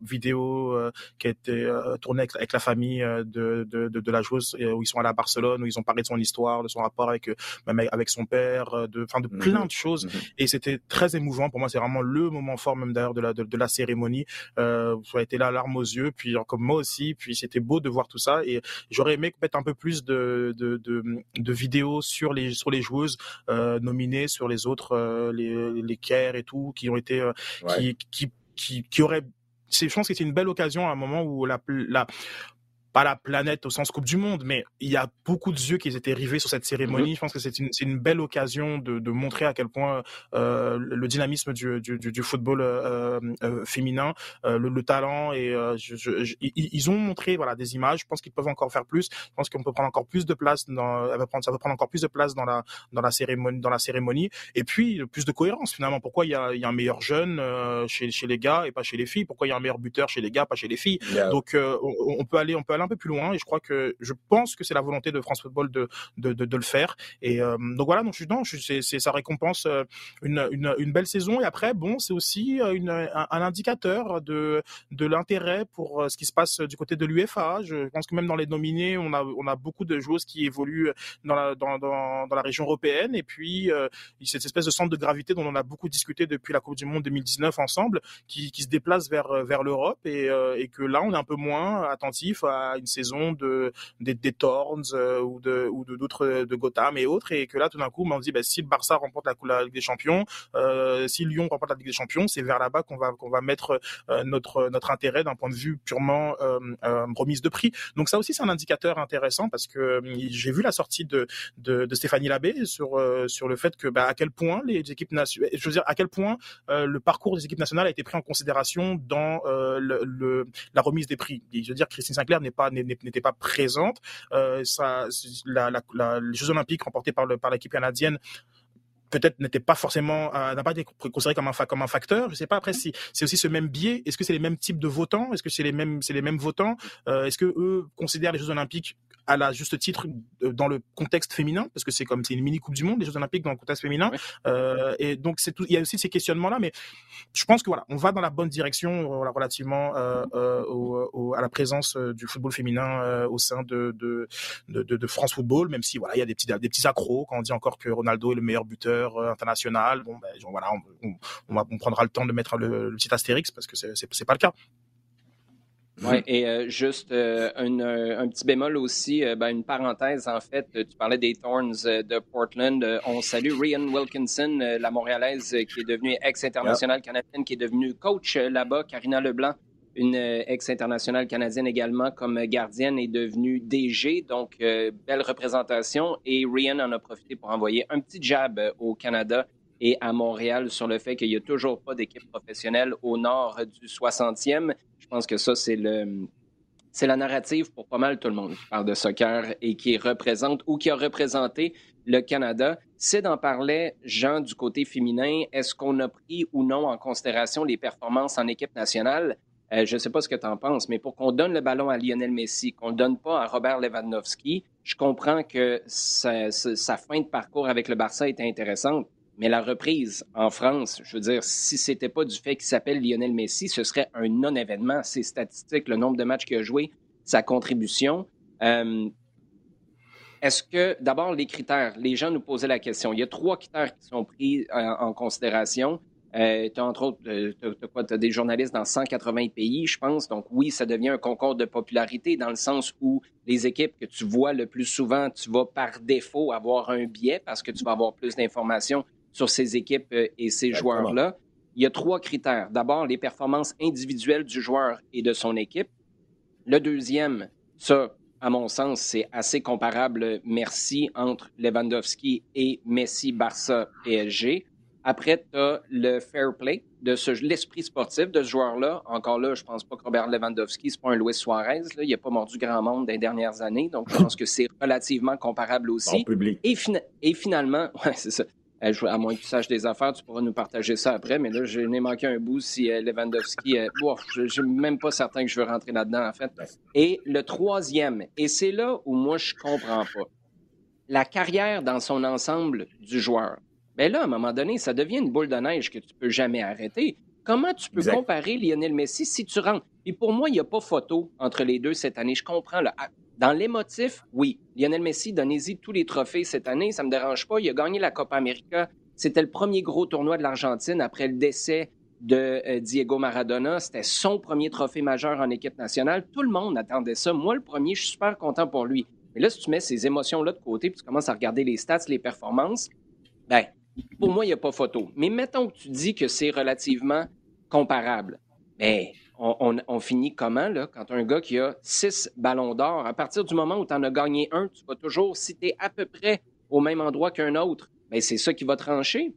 vidéo qui a été tournée avec, la famille de, de, de, la joueuse, où ils sont allés à Barcelone, où ils ont parlé de son histoire, de son rapport avec, même avec son père, de, enfin, de mmh plein de choses. Mmh Et c'était très émouvant. Pour moi, c'est vraiment le moment fort même d'ailleurs de la, de, la cérémonie. Euh, vous avez été là, larmes aux yeux, puis comme moi aussi. Puis c'était beau de voir tout ça. Et j'aurais aimé mettre un peu plus de, de, de, de, vidéos sur les, sur les joueuses euh, nominées, sur les autres, euh, les, les et tout, qui ont été, euh, qui, qui, qui, qui auraient je pense que c'est une belle occasion à un moment où la, la pas la planète au sens Coupe du Monde, mais il y a beaucoup de yeux qui étaient rivés sur cette cérémonie. Mhm. Je pense que c'est une, une, belle occasion de, de, montrer à quel point euh, le dynamisme du, du, du football euh, euh, féminin, euh, le, le, talent et euh, je, je, ils ont montré voilà des images. Je pense qu'ils peuvent encore faire plus. Je pense qu'on peut prendre encore plus de place dans, ça va prendre, ça va prendre encore plus de place dans la dans la cérémonie, dans la cérémonie. Et puis plus de cohérence finalement. Pourquoi il y a, il y a un meilleur jeune euh, chez chez les gars et pas chez les filles? Pourquoi il y a un meilleur buteur chez les gars, pas chez les filles? Donc on, on, peut aller, on peut aller un peu plus loin et je crois que je pense que c'est la volonté de France Football de de, le faire. Et euh, donc voilà donc je non c'est c'est ça récompense euh, une, une, belle saison. Et après bon c'est aussi euh, une, un, indicateur de de l'intérêt pour ce qui se passe du côté de l'UEFA. Je pense que même dans les nominés on a on a beaucoup de joueuses qui évoluent dans la dans, dans la région européenne. Et puis cette espèce de centre de gravité dont on a beaucoup discuté depuis la Coupe du Monde 2019 ensemble qui qui se déplace vers vers l'Europe. Et et que là on est un peu moins attentif à une saison de des, des Thorns euh, ou de ou d'autres de, Gotham et autres et que là tout d'un coup on se dit bah, si le Barça remporte la, Ligue des Champions, euh, si Lyon remporte la Ligue des Champions, c'est vers là-bas qu'on va qu'on va mettre euh, notre notre intérêt d'un point de vue purement remise de prix. Donc ça aussi c'est un indicateur intéressant parce que j'ai vu la sortie de, de, de Stéphanie Labbé sur sur le fait que bah, à quel point les équipes nationales, je veux dire à quel point le parcours des équipes nationales a été pris en considération dans le, la remise des prix. je veux dire Christine Sinclair n'est pas n'était pas présente. Euh, ça, la, la, la, les Jeux Olympiques remportés par le par l'équipe canadienne peut-être n'était pas forcément euh, n'a pas été considéré comme un comme un facteur. Je sais pas après si c'est aussi ce même biais. Est-ce que c'est les mêmes types de votants? Est-ce que c'est les mêmes c'est les mêmes votants? Euh, est-ce que eux considèrent les Jeux Olympiques à la juste titre euh, dans le contexte féminin parce que c'est comme c'est une mini coupe du monde les Jeux Olympiques dans le contexte féminin. Euh, et donc c'est tout il y a aussi ces questionnements là mais je pense que voilà on va dans la bonne direction voilà, relativement euh, euh au, au, à la présence du football féminin au sein de de, de de, France Football même si voilà il y a des petits des petits accros quand on dit encore que Ronaldo est le meilleur buteur international bon ben voilà on, on, on, prendra le temps de mettre le, le petit astérix parce que c'est c'est pas le cas oui, et euh, juste euh, euh, un, petit bémol aussi, ben, une parenthèse en fait, tu parlais des Thorns de Portland. on salue Rian Wilkinson, la Montréalaise qui est devenue ex-internationale canadienne, qui est devenue coach là-bas. Karina Leblanc, une ex-internationale canadienne également comme gardienne, est devenue DG. Donc, belle représentation. Et Rian en a profité pour envoyer un petit jab au Canada et à Montréal sur le fait qu'il n'y a toujours pas d'équipe professionnelle au nord du 60e. Je pense que ça, c'est le. C'est la narrative pour pas mal tout le monde qui parle de soccer et qui représente ou qui a représenté le Canada. C'est d'en parler, Jean, du côté féminin. Est-ce qu'on a pris ou non en considération les performances en équipe nationale? Euh, je ne sais pas ce que tu en penses, mais pour qu'on donne le ballon à Lionel Messi, qu'on ne le donne pas à Robert Lewandowski, je comprends que sa, sa fin de parcours avec le Barça était intéressante, mais la reprise en France, je veux dire, si c'était pas du fait qu'il s'appelle Lionel Messi, ce serait un non-événement. Ses statistiques, le nombre de matchs qu'il a joué, sa contribution. Euh, est-ce que, d'abord, les critères, les gens nous posaient la question. Il y a trois critères qui sont pris euh, en considération. Euh, tu as entre autres euh, as, des journalistes dans 180 pays, je pense. Donc oui, ça devient un concours de popularité dans le sens où les équipes que tu vois le plus souvent, tu vas par défaut avoir un biais parce que tu vas avoir plus d'informations sur ces équipes euh, et ces joueurs-là. Il y a trois critères. D'abord, les performances individuelles du joueur et de son équipe. Le deuxième, ça, à mon sens, c'est assez comparable, merci, entre Lewandowski et Messi, Barça, PSG. Après, tu as le fair play, de l'esprit sportif de ce joueur-là. Encore là, je pense pas que Robert Lewandowski, c'est pas un Luis Suarez. Là. Il n'a pas mordu grand monde des dernières années. Donc, je pense que c'est relativement comparable aussi. public. Et, et finalement, ouais, c'est ça. Euh, à moins que tu saches des affaires, tu pourras nous partager ça après. Mais là, je n'ai manqué un bout si euh, Lewandowski. Euh, je ne suis même pas certain que je veux rentrer là-dedans, en fait. Et le troisième, et c'est là où moi, je comprends pas. La carrière dans son ensemble du joueur. Mais ben là, à un moment donné, ça devient une boule de neige que tu peux jamais arrêter. Comment tu peux comparer Lionel Messi si tu rentres? Et pour moi, il n'y a pas photo entre les deux cette année. Je comprends. Là. Dans l'émotif, oui. Lionel Messi, donnez-y tous les trophées cette année, ça ne me dérange pas. Il a gagné la Copa América. C'était le premier gros tournoi de l'Argentine après le décès de euh, Diego Maradona. C'était son premier trophée majeur en équipe nationale. Tout le monde attendait ça. Moi, le premier, je suis super content pour lui. Mais là, si tu mets ces émotions-là de côté puis tu commences à regarder les stats, les performances, ben, pour moi, il n'y a pas photo. Mais mettons que tu dis que c'est relativement comparable. Ben, on, finit comment, là, quand un gars qui a six ballons d'or, à partir du moment où tu en as gagné un, tu vas toujours, si tu es à peu près au même endroit qu'un autre, ben c'est ça qui va trancher.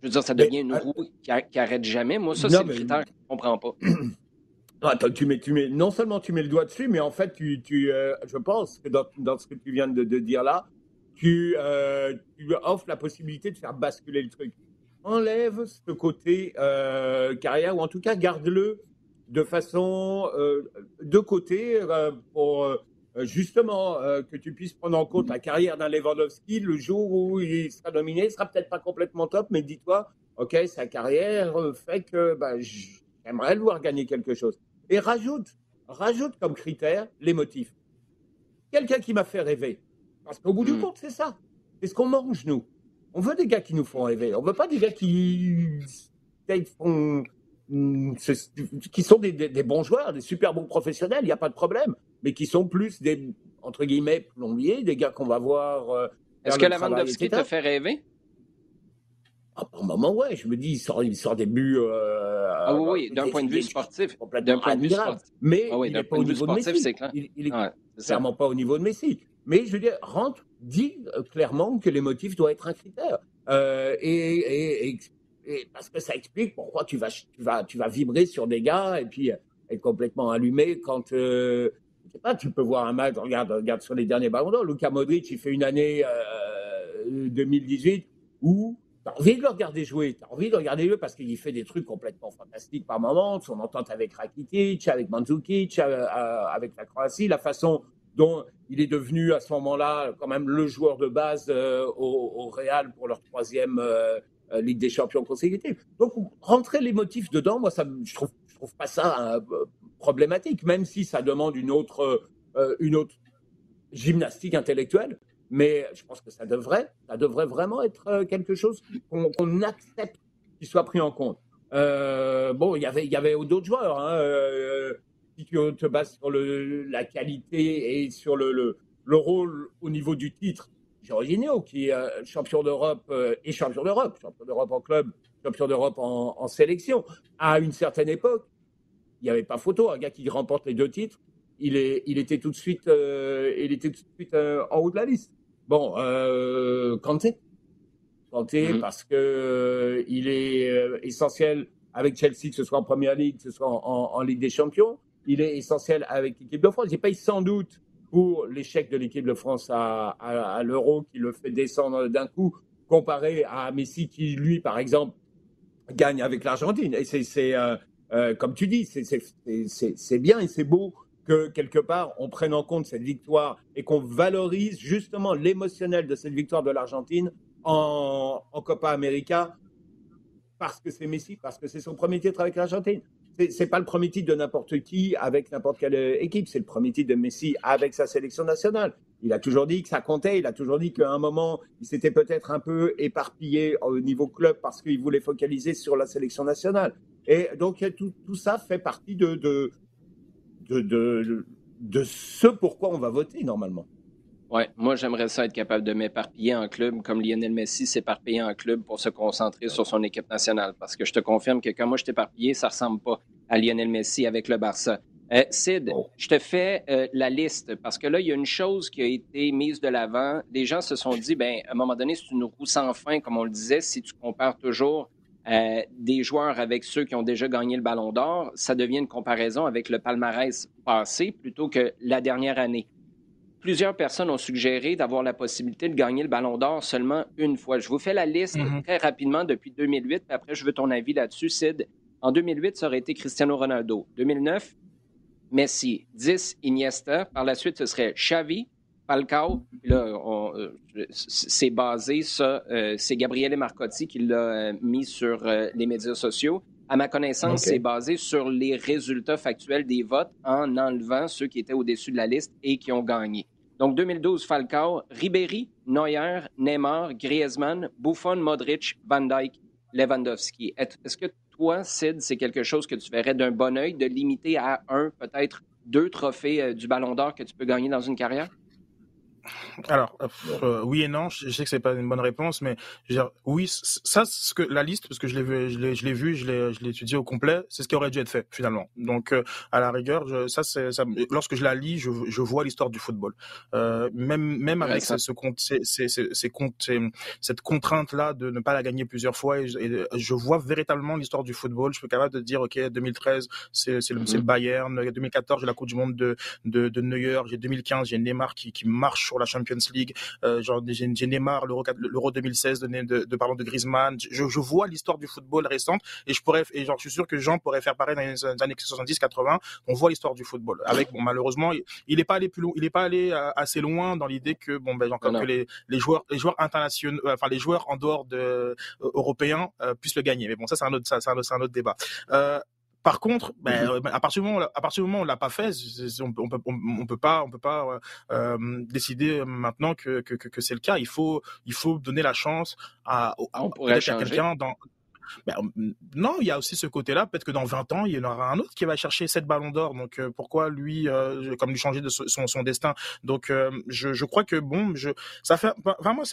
Je veux dire, ça devient une euh, roue qui, arrête jamais. Moi, ça, c'est le critère que je ne comprends pas. Attends, tu mets, tu mets, non seulement tu mets le doigt dessus, mais en fait, tu, tu euh, je pense que dans, dans, ce que tu viens de, dire là, tu, euh, tu, offres la possibilité de faire basculer le truc. Enlève ce côté carrière, ou en tout cas, garde-le de façon euh, de côté euh, pour euh, justement que tu puisses prendre en compte la carrière d'un Lewandowski le jour où il sera nominé. Il sera peut-être pas complètement top, mais dis-toi, ok, sa carrière fait que bah, j'aimerais le voir gagner quelque chose. Et rajoute, rajoute comme critère les motifs. Quelqu'un qui m'a fait rêver. Parce qu'au bout du hmm. compte, c'est ça. C'est ce qu'on mange, nous. On veut des gars qui nous font rêver. On veut pas des gars qui font qui sont des, bons joueurs, des super bons professionnels, il n'y a pas de problème, mais qui sont plus des, entre guillemets, plombiers, des gars qu'on va voir. Euh, Est-ce que Lavandowski te fait rêver? Ah, par moment, ouais, je me dis, il sort, il sort des buts. Euh, ah oui, d'un point de vue sportif. D'un point de vue sportif. Mais ah il n'est pas au niveau de Messi. Il, n'est clairement pas au niveau de Messi. Mais je veux dire, rentre, dit euh, clairement que l'émotif doit être un critère. et, et parce que ça explique pourquoi tu vas, tu vas, tu vas vibrer sur des gars et puis être complètement allumé quand, euh, je sais pas, tu peux voir un match, regarde, regarde sur les derniers ballons d'or, Luka Modric, il fait une année 2018 euh, où tu as envie de le regarder jouer, tu as envie de regarder jouer parce qu'il fait des trucs complètement fantastiques par moments, son entente avec Rakitic, avec Mandzukic, euh, avec la Croatie, la façon dont il est devenu à ce moment-là quand même le joueur de base au, Real pour leur troisième euh, Ligue des Champions consécutive. Donc, rentrer les motifs dedans, moi, ça, je trouve, je trouve pas ça euh, problématique, même si ça demande une autre, euh, une autre gymnastique intellectuelle. Mais je pense que ça devrait, ça devrait vraiment être quelque chose qu'on accepte qu'il soit pris en compte. bon, il y avait, il y avait d'autres joueurs. Hein, si tu te bases sur le, la qualité et sur le, le, le rôle au niveau du titre, Jorginho, qui est euh, champion d'Europe euh, et champion d'Europe, champion d'Europe en club, champion d'Europe en, sélection. À une certaine époque, il n'y avait pas photo. Un gars qui remporte les deux titres, il, est, il était tout de suite, euh, il était tout de suite en haut de la liste. Bon, euh, Kanté. Kanté, mhm. parce que il est essentiel avec Chelsea, que ce soit en Première Ligue, que ce soit en, en Ligue des Champions. Il est essentiel avec l'équipe de France. Il paye sans doute pour l'échec de l'équipe de France à, l'Euro qui le fait descendre d'un coup, comparé à Messi qui, lui, par exemple, gagne avec l'Argentine. Et c'est, euh, euh, comme tu dis, c'est bien et c'est beau que quelque part on prenne en compte cette victoire et qu'on valorise justement l'émotionnel de cette victoire de l'Argentine en, en Copa América parce que c'est Messi, parce que c'est son premier titre avec l'Argentine c'est pas le premier titre de n'importe qui avec n'importe quelle équipe. C'est le premier titre de Messi avec sa sélection nationale. Il a toujours dit que ça comptait. Il a toujours dit qu'à un moment, il s'était peut-être un peu éparpillé au niveau club parce qu'il voulait focaliser sur la sélection nationale. Et donc, tout, ça fait partie de ce pourquoi on va voter normalement. Oui, moi j'aimerais ça être capable de m'éparpiller en club comme Lionel Messi s'éparpiller en club pour se concentrer sur son équipe nationale. Parce que je te confirme que quand moi je t'éparpillé, ça ressemble pas à Lionel Messi avec le Barça. Euh, Sid, oh. je te fais euh, la liste parce que là, il y a une chose qui a été mise de l'avant. Les gens se sont dit, ben, à un moment donné, c'est une roue sans fin, comme on le disait. Si tu compares toujours euh, des joueurs avec ceux qui ont déjà gagné le Ballon d'Or, ça devient une comparaison avec le palmarès passé plutôt que la dernière année. Plusieurs personnes ont suggéré d'avoir la possibilité de gagner le Ballon d'Or seulement une fois. Je vous fais la liste mm-hmm. très rapidement depuis 2008, puis après, je veux ton avis là-dessus, Sid. En 2008, ça aurait été Cristiano Ronaldo. 2009, Messi, 10 Iniesta. Par la suite, ce serait Xavi, Falcao. Là, euh, c'est basé, ça, euh, c'est Gabriele Marcotti qui l'a euh, mis sur les médias sociaux. À ma connaissance, c'est basé sur les résultats factuels des votes en enlevant ceux qui étaient au-dessus de la liste et qui ont gagné. Donc 2012, Falcao, Ribéry, Neuer, Neymar, Griezmann, Buffon, Modric, Van Dijk, Lewandowski. Est-ce que toi, Sid, c'est quelque chose que tu verrais d'un bon oeil de limiter à un, peut-être deux trophées euh, du Ballon d'Or que tu peux gagner dans une carrière? Alors, euh, oui et non. Je, sais que c'est pas une bonne réponse, mais je veux dire, oui, ça, ce que la liste, parce que je l'ai vu, je l'ai, je l'ai vu, je l'ai, je l'ai étudié au complet, c'est ce qui aurait dû être fait finalement. Donc, euh, à la rigueur, je, ça, c'est, ça, lorsque je la lis, je, je vois l'histoire du football. Euh, même, même avec ce, ce compte, c'est, c'est, cette contrainte-là de ne pas la gagner plusieurs fois, et, je vois véritablement l'histoire du football. Je suis capable de dire, ok, 2013, c'est, c'est, le, c'est le mm-hmm. Bayern. 2014, j'ai la Coupe du Monde de, de, de Neuer. J'ai 2015, j'ai Neymar qui, qui marche sur la Champions League. Euh, genre j'ai Neymar, l'Euro 2016 de, de, de parlant de Griezmann. Je, je vois l'histoire du football récente et je pourrais et genre je suis sûr que Jean pourrait faire pareil dans les années 70-80. On voit l'histoire du football. Avec bon malheureusement il n'est pas allé plus loin, il est pas allé euh, assez loin dans l'idée que bon ben genre, que les, les joueurs les joueurs internationaux, euh, enfin les joueurs en dehors de euh, européens puissent le gagner. Mais bon ça c'est un autre ça c'est un, un, autre débat. Euh, par contre, ben, mhm. euh, à partir du moment, à partir du moment où on l'a pas fait, on, on, peut, on, peut pas, on peut pas euh, décider maintenant que, que, que c'est le cas. Il faut, il faut donner la chance à, à, à quelqu'un dans ben, non, il y a aussi ce côté-là. Peut-être que dans 20 ans, il y en aura un autre qui va chercher cette ballon d'or. Donc euh, pourquoi lui, euh, comme lui changer de son, destin? Donc euh, je, crois que bon, ça fait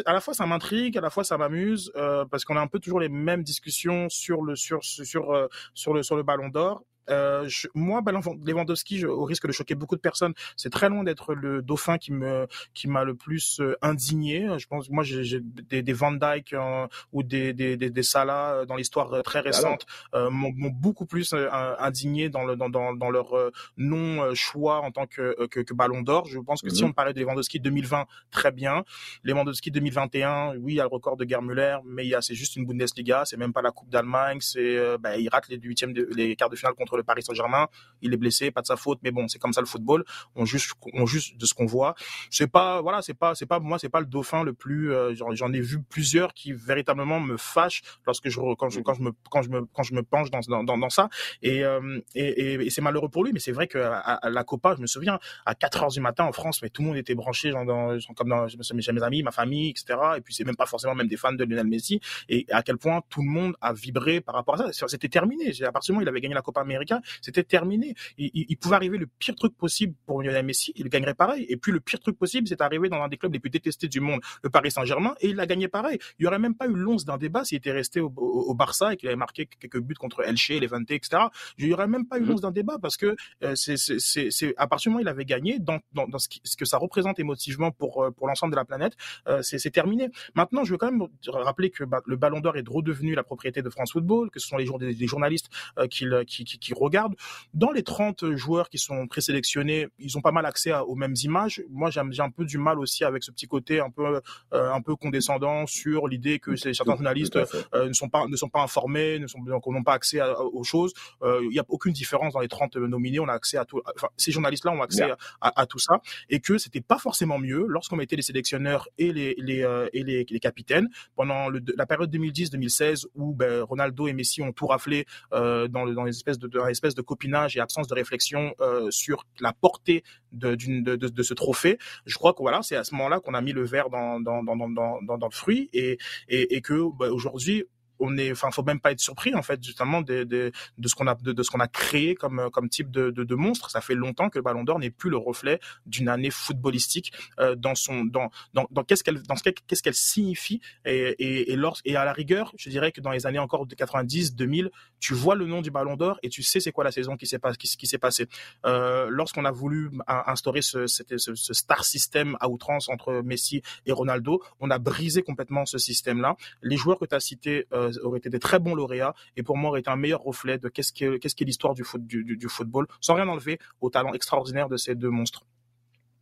à la fois ça m'intrigue, à la fois ça m'amuse parce qu'on a un peu toujours les mêmes discussions sur le sur sur sur le sur le ballon d'or euh, je, moi, Lewandowski, au risque de choquer beaucoup de personnes, c'est très loin d'être le dauphin qui me qui m'a le plus euh, indigné. Je pense, moi, j'ai des, des Van Dyke euh, ou des des, des, des Salah dans l'histoire très récente m'ont beaucoup plus indigné dans le dans dans, dans leur non choix en tant que que, que Ballon d'Or. Je pense que si mhm. on parlait de Lewandowski 2020, très bien. Lewandowski 2021, oui, il y a le record de Gerd Müller, mais il y a c'est juste une Bundesliga, c'est même pas la Coupe d'Allemagne, c'est bah, il rate les huitièmes, les quarts de finale contre le Paris Saint-Germain. Il est blessé, pas de sa faute, mais bon, c'est comme ça le football. On juge, on juge de ce qu'on voit. C'est pas, voilà, c'est pas, c'est pas, moi, c'est pas le dauphin le plus. Euh, j'en ai vu plusieurs qui véritablement me fâchent lorsque je quand je quand je me quand je me quand je me penche dans dans, dans, ça. Euh, et et, et, c'est malheureux pour lui, mais c'est vrai que la Copa, je me souviens à 4 heures du matin en France, mais tout le monde était branché, genre dans, comme dans mes amis, ma famille, etc. Et puis c'est même pas forcément même des fans de Lionel Messi. Et à quel point tout le monde a vibré par rapport à ça. C'était terminé. À partir du moment où il avait gagné la Copa América, c'était terminé. Il, pouvait arriver le pire truc possible pour Lionel Messi, il gagnerait pareil. Et puis le pire truc possible, c'est arrivé dans un des clubs les plus détestés du monde, le Paris Saint-Germain, et il a gagné pareil. Il y aurait même pas eu l'once d'un débat s'il était resté au, Barça et qu'il avait marqué quelques buts contre Elche, Levante, etc. Il y aurait même pas eu l'once d'un débat parce que euh, c'est à partir du moment où il avait gagné, dans, dans, ce, ce, que ça représente émotivement pour euh, pour l'ensemble de la planète, euh, c'est terminé. Maintenant, je veux quand même rappeler que bah, le Ballon d'Or est redevenu la propriété de France Football, que ce sont les, journalistes qui, qui, qui, qui regardent dans les 30 joueurs qui sont présélectionnés, ils ont pas mal accès aux mêmes images. Moi, j'ai un peu du mal aussi avec ce petit côté un peu euh, un peu condescendant sur l'idée que certains journalistes euh, ne sont pas ne sont pas informés, ne sont n'ont pas accès aux choses. Euh, il n'y a aucune différence dans les 30 nominés. On a accès à tout. Enfin, ces journalistes-là ont accès à, tout ça et que c'était pas forcément mieux lorsqu'on mettait les sélectionneurs et les les et les, les, capitaines pendant le, la période 2010-2016 où ben, Ronaldo et Messi ont tout raflé dans, dans les espèces de, d'un espèce de copinage et absence de réflexion sur la portée de, de, de, de, ce trophée. Je crois que voilà, c'est à ce moment-là qu'on a mis le verre dans, le fruit et, et, et que bah, aujourd'hui, on est, enfin, faut même pas être surpris en fait justement de, de, de ce qu'on a de, ce qu'on a créé comme comme type de, de, monstre. Ça fait longtemps que le Ballon d'Or n'est plus le reflet d'une année footballistique euh, dans son dans dans, dans qu'est-ce qu'elle dans qu'est-ce qu'elle signifie et et et, lors, et à la rigueur, je dirais que dans les années encore de 90, 2000, tu vois le nom du Ballon d'Or et tu sais c'est quoi la saison qui s'est pas qui, s'est passé. Euh, lorsqu'on a voulu instaurer ce, ce, ce star système à outrance entre Messi et Ronaldo, on a brisé complètement ce système là. Les joueurs que tu as cités euh, auraient été des très bons lauréats et pour moi auraient été un meilleur reflet de qu'est-ce qu'est qu'est-ce l'histoire du, foot, du, du, football, sans rien enlever au talent extraordinaire de ces deux monstres.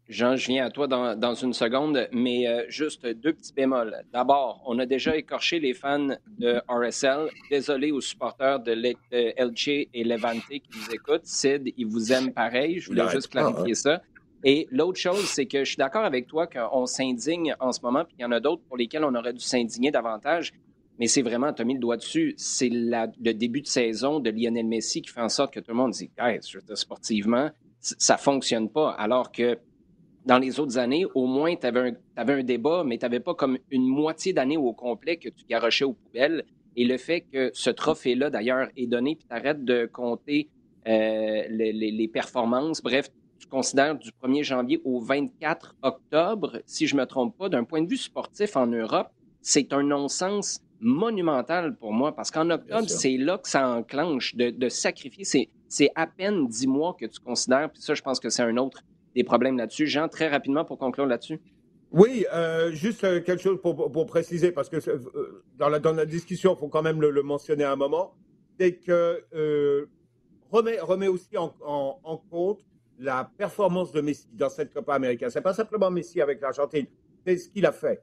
Jean, je viens à toi dans, dans une seconde, mais euh, juste deux petits bémols. D'abord, on a déjà écorché les fans de RSL. Désolé aux supporters de Elche et Levante qui nous écoutent. Sid, ils vous aiment pareil. Je voulais juste clarifier hein. ça. Et l'autre chose, c'est que je suis d'accord avec toi qu'on s'indigne en ce moment, puis il y en a d'autres pour lesquels on aurait dû s'indigner davantage. Mais c'est vraiment, tu as mis le doigt dessus, c'est le début de saison de Lionel Messi qui fait en sorte que tout le monde dit, hey, sportivement, ça fonctionne pas. Alors que dans les autres années, au moins, tu avais, un débat, mais tu n'avais pas comme une moitié d'année au complet que tu garochais aux poubelles. Et le fait que ce trophée-là, d'ailleurs, est donné, puis tu arrêtes de compter euh, les, les, performances. Bref, tu considères du 1er janvier au 24 octobre, si je ne me trompe pas, d'un point de vue sportif en Europe, c'est un non-sens monumental pour moi parce qu'en octobre, c'est là que ça enclenche de, sacrifier. C'est à peine dix mois que tu considères, puis ça, je pense que c'est un autre des problèmes là-dessus. Jean, très rapidement pour conclure là-dessus. Oui, euh, juste euh, quelque chose pour, préciser, parce que euh, dans, la, dans la discussion, il faut quand même le, mentionner à un moment, c'est que remet, remet aussi en, en, compte la performance de Messi dans cette Copa América. C'est pas simplement Messi avec l'Argentine, c'est ce qu'il a fait.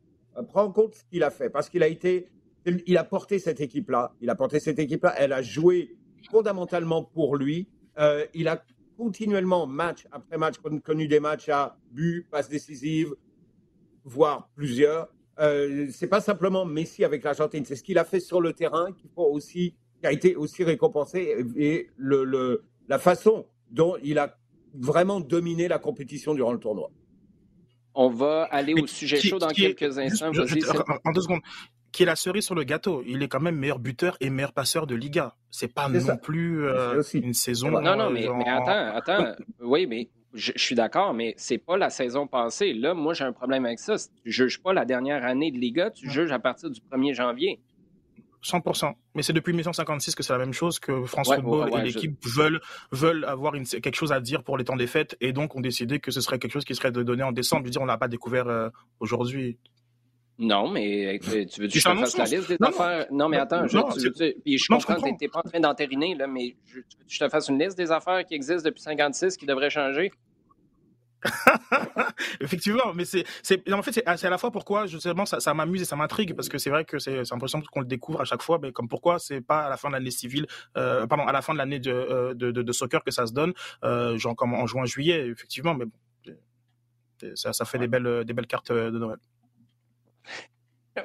Prends en compte ce qu'il a fait, parce qu'il a été il a porté cette équipe-là. Il a porté cette équipe-là. Elle a joué fondamentalement pour lui. Euh, il a continuellement, match après match, connu des matchs à but, passe décisive, voire plusieurs. Euh, c'est pas simplement Messi avec l'Argentine, c'est ce qu'il a fait sur le terrain qui, faut aussi, qui a été aussi récompensé et le, la façon dont il a vraiment dominé la compétition durant le tournoi. On va aller au sujet chaud dans quelques instants. en deux secondes qui est la cerise sur le gâteau. Il est quand même meilleur buteur et meilleur passeur de Liga. C'est pas non plus euh, une saison. Non, non, mais, attends, attends. oui, mais je, suis d'accord, mais c'est pas la saison passée. Là, moi, j'ai un problème avec ça. Tu juges pas la dernière année de Liga, tu juges à partir du 1er janvier. 100%. Mais c'est depuis 1956 que c'est la même chose que France Football et l'équipe veulent, veulent avoir une, quelque chose à dire pour les temps des fêtes et donc ont décidé que ce serait quelque chose qui serait donné en décembre. Je veux dire, on l'a pas découvert euh, aujourd'hui. Non, mais euh, tu veux que je te fasse la liste des affaires? Non, mais attends, je, puis je comprends que tu n'es pas en train d'entériner, là, mais je, je te fasse une liste des affaires qui existent depuis 56 qui devraient changer? Effectivement, mais c'est, en fait, c'est, à la fois pourquoi, justement, ça, ça m'amuse et ça m'intrigue, parce que c'est vrai que c'est, impressionnant qu'on le découvre à chaque fois, mais comme pourquoi c'est pas à la fin de l'année civile, euh, pardon, à la fin de l'année de, euh, de, de, soccer que ça se donne, euh, genre comme en juin, juillet, effectivement, mais bon, ça, ça fait des belles, des belles cartes de Noël.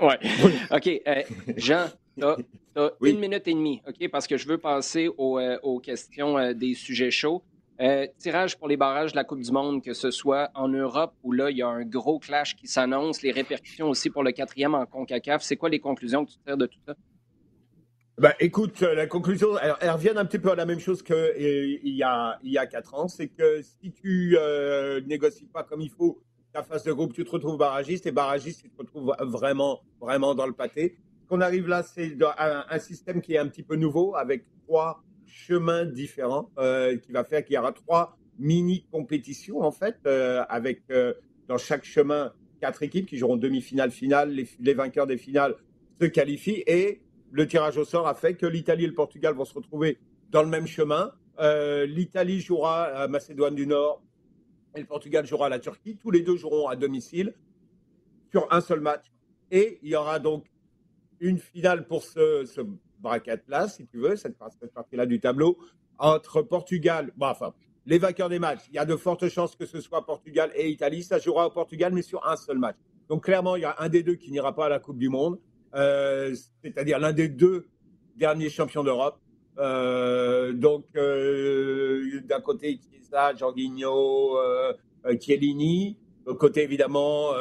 Ouais. OK. Euh, Jean, tu as, une minute et demie, OK, parce que je veux passer aux, euh, aux questions euh, des sujets chauds. tirage pour les barrages de la Coupe du Monde, que ce soit en Europe où là, il y a un gros clash qui s'annonce, les répercussions aussi pour le quatrième en CONCACAF. C'est quoi les conclusions que tu tires de tout ça? Ben, écoute, la conclusion, elle, elle, revient un petit peu à la même chose qu'il y, a, il y a quatre ans. C'est que si tu négocies pas comme il faut ta phase de groupe, tu te retrouves barragiste et barragiste, tu te retrouves vraiment, vraiment dans le pâté. Qu'on arrive là, c'est un, système qui est un petit peu nouveau avec trois chemins différents euh, qui va faire qu'il y aura trois mini compétitions en fait euh, avec euh, dans chaque chemin quatre équipes qui joueront demi-finale, finale. Les, vainqueurs des finales se qualifient et le tirage au sort a fait que l'Italie et le Portugal vont se retrouver dans le même chemin. L'Italie jouera à Macédoine du Nord, et le Portugal jouera à la Turquie. Tous les deux joueront à domicile sur un seul match. Et il y aura donc une finale pour ce, ce bracket-là, si tu veux, cette, partie-là du tableau, entre Portugal, bon, enfin, les vainqueurs des matchs. Il y a de fortes chances que ce soit Portugal et Italie. Ça jouera au Portugal, mais sur un seul match. Donc clairement, il y a un des deux qui n'ira pas à la Coupe du Monde, euh, c'est-à-dire l'un des deux derniers champions d'Europe. Donc, d'un côté, Chiesa, Jorginho, Chiellini. De côté, évidemment,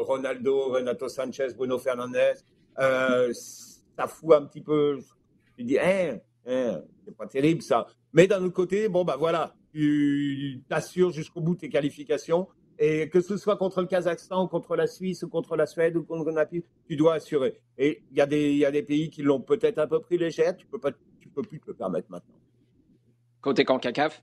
Ronaldo, Renato Sanchez, Bruno Fernandez. ça fout un petit peu. Je dis, hein, hein, c'est pas terrible ça. Mais d'un autre côté, bon, bah voilà, tu t'assures jusqu'au bout tes qualifications. Et que ce soit contre le Kazakhstan, contre la Suisse, ou contre la Suède, ou contre Naples, tu dois assurer. Et il y, a des, pays qui l'ont peut-être un peu pris légère, tu peux pas, peux plus te le permettre maintenant. Côté CONCACAF?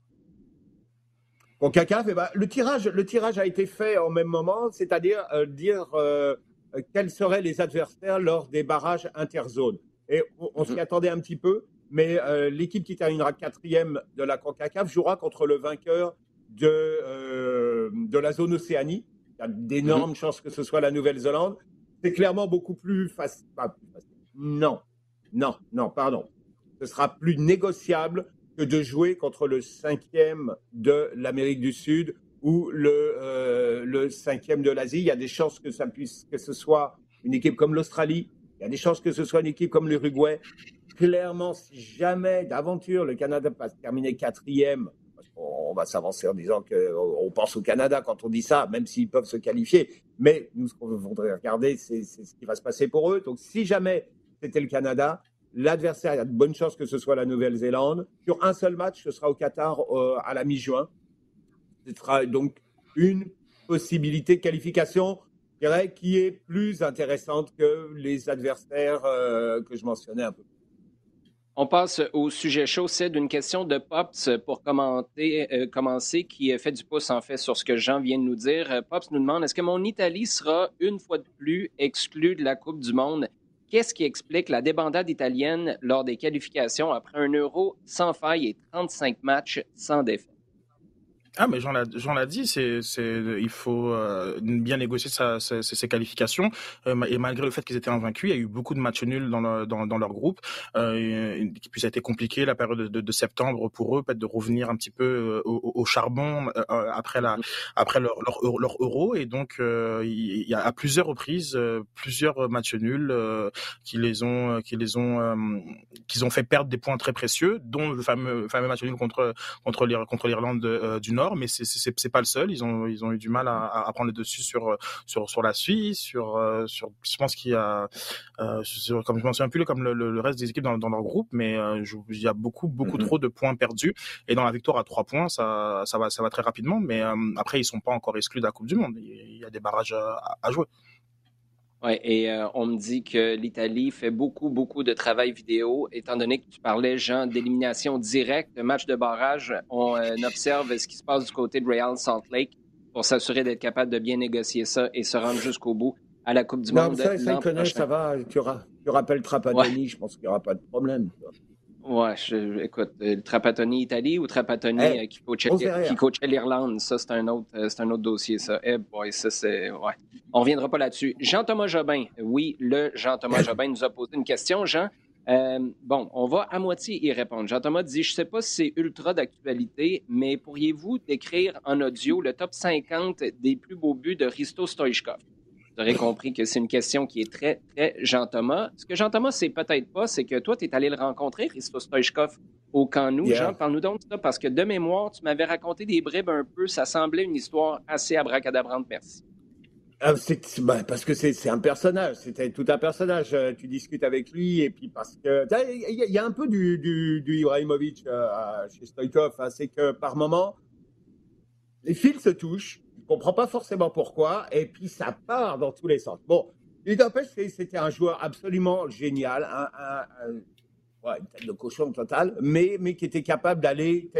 CONCACAF, eh ben, le, tirage, le tirage a été fait en même moment, c'est-à-dire euh, dire euh, quels seraient les adversaires lors des barrages interzones. Et on, s'y mhm. attendait un petit peu, mais euh, l'équipe qui terminera quatrième de la CONCACAF jouera contre le vainqueur de, euh, de la zone Océanie. Il y a d'énormes mhm. chances que ce soit la Nouvelle-Zélande. C'est clairement beaucoup plus facile. Non, non, non, pardon. Ce sera plus négociable que de jouer contre le cinquième de l'Amérique du Sud ou le, euh, le cinquième de l'Asie. Il y a des chances que ça puisse, que ce soit une équipe comme l'Australie. Il y a des chances que ce soit une équipe comme l'Uruguay. Clairement, si jamais d'aventure le Canada passe terminer quatrième on va s'avancer en disant qu'on pense au Canada quand on dit ça, même s'ils peuvent se qualifier. Mais nous, ce qu'on voudrait regarder, c'est ce qui va se passer pour eux. Donc, si jamais c'était le Canada, l'adversaire, il y a de bonnes chances que ce soit la Nouvelle-Zélande. Sur un seul match, ce sera au Qatar euh, à la mi-juin. Ce sera donc une possibilité de qualification qui est plus intéressante que les adversaires euh, que je mentionnais un peu on passe au sujet chaud. C'est d'une question de Pops pour euh, commencer, qui fait du pouce en fait sur ce que Jean vient de nous dire. Pops nous demande est-ce que mon Italie sera une fois de plus exclue de la Coupe du Monde? Qu'est-ce qui explique la débandade italienne lors des qualifications après un euro sans faille et 35 matchs sans défaite? Ah, mais Jean l'a dit, c'est, il faut euh, bien négocier sa, ses, qualifications. Euh, et malgré le fait qu'ils étaient invaincus, il y a eu beaucoup de matchs nuls dans, le, dans, leur groupe. Euh, puis ça a été compliqué la période de, de, septembre pour eux, peut-être de revenir un petit peu euh, au, au charbon après la après leur, leur, leur euro. Et donc il y a à plusieurs reprises plusieurs matchs nuls qui les ont qui les ont qu'ils ont fait perdre des points très précieux, dont le fameux fameux match nul contre contre l'Irlande du Nord mais c'est c'est pas le seul. Ils ont ils ont eu du mal à, à prendre le dessus sur sur sur la Suisse, sur euh, sur je pense qu'il y a euh, comme je m'en souviens plus comme le, le, reste des équipes dans, dans leur groupe, mais euh, il y a beaucoup beaucoup mm-hmm. trop de points perdus et dans la victoire à trois points, ça ça va ça va très rapidement. Mais après ils sont pas encore exclus de la Coupe du Monde. Il y a des barrages à, à jouer. Oui, et euh, on me dit que l'Italie fait beaucoup, beaucoup de travail vidéo. Étant donné que tu parlais, Jean, d'élimination directe, de match de barrage, on euh, observe ce qui se passe du côté de Real Salt Lake pour s'assurer d'être capable de bien négocier ça et se rendre jusqu'au bout à la Coupe du non, Monde. Ça, ça, ça va. Tu, tu rappelles Trapattoni, je pense qu'il n'y aura pas de problème. Ouais, je, écoute, euh, Trapattoni Italie ou Trapattoni eh, qui coachait, l'Irlande, ça c'est un autre, c'est un autre dossier ça. Eh boy, ça c'est, ouais. On reviendra pas là-dessus. Jean-Thomas Jobin, oui, le Jean-Thomas Jobin nous a posé une question. Jean, euh, bon, on va à moitié y répondre. Jean-Thomas dit, je ne sais pas si c'est ultra d'actualité, mais pourriez-vous décrire en audio le top 50 des plus beaux buts de Risto Stoichkov? Vous aurez compris que c'est une question qui est très, très Jean-Thomas. Ce que Jean-Thomas sait peut-être pas, c'est que toi, tu es allé le rencontrer, Risto Stoichkov, au camp nous. Jean, parle-nous donc de ça, parce que de mémoire, tu m'avais raconté des bribes un peu. Ça semblait une histoire assez abracadabrante. Merci. Ah, bah, parce que c'est un personnage, c'était tout un personnage. Euh, tu discutes avec lui et puis parce que il y, a un peu du, du, du Ibrahimovic euh, chez Stoikov, hein, c'est que par moment les fils se touchent, ne comprend pas forcément pourquoi et puis ça part dans tous les sens. Bon, il n'empêche c'était un joueur absolument génial, un, un, une tête de cochon total, mais mais qui était capable d'aller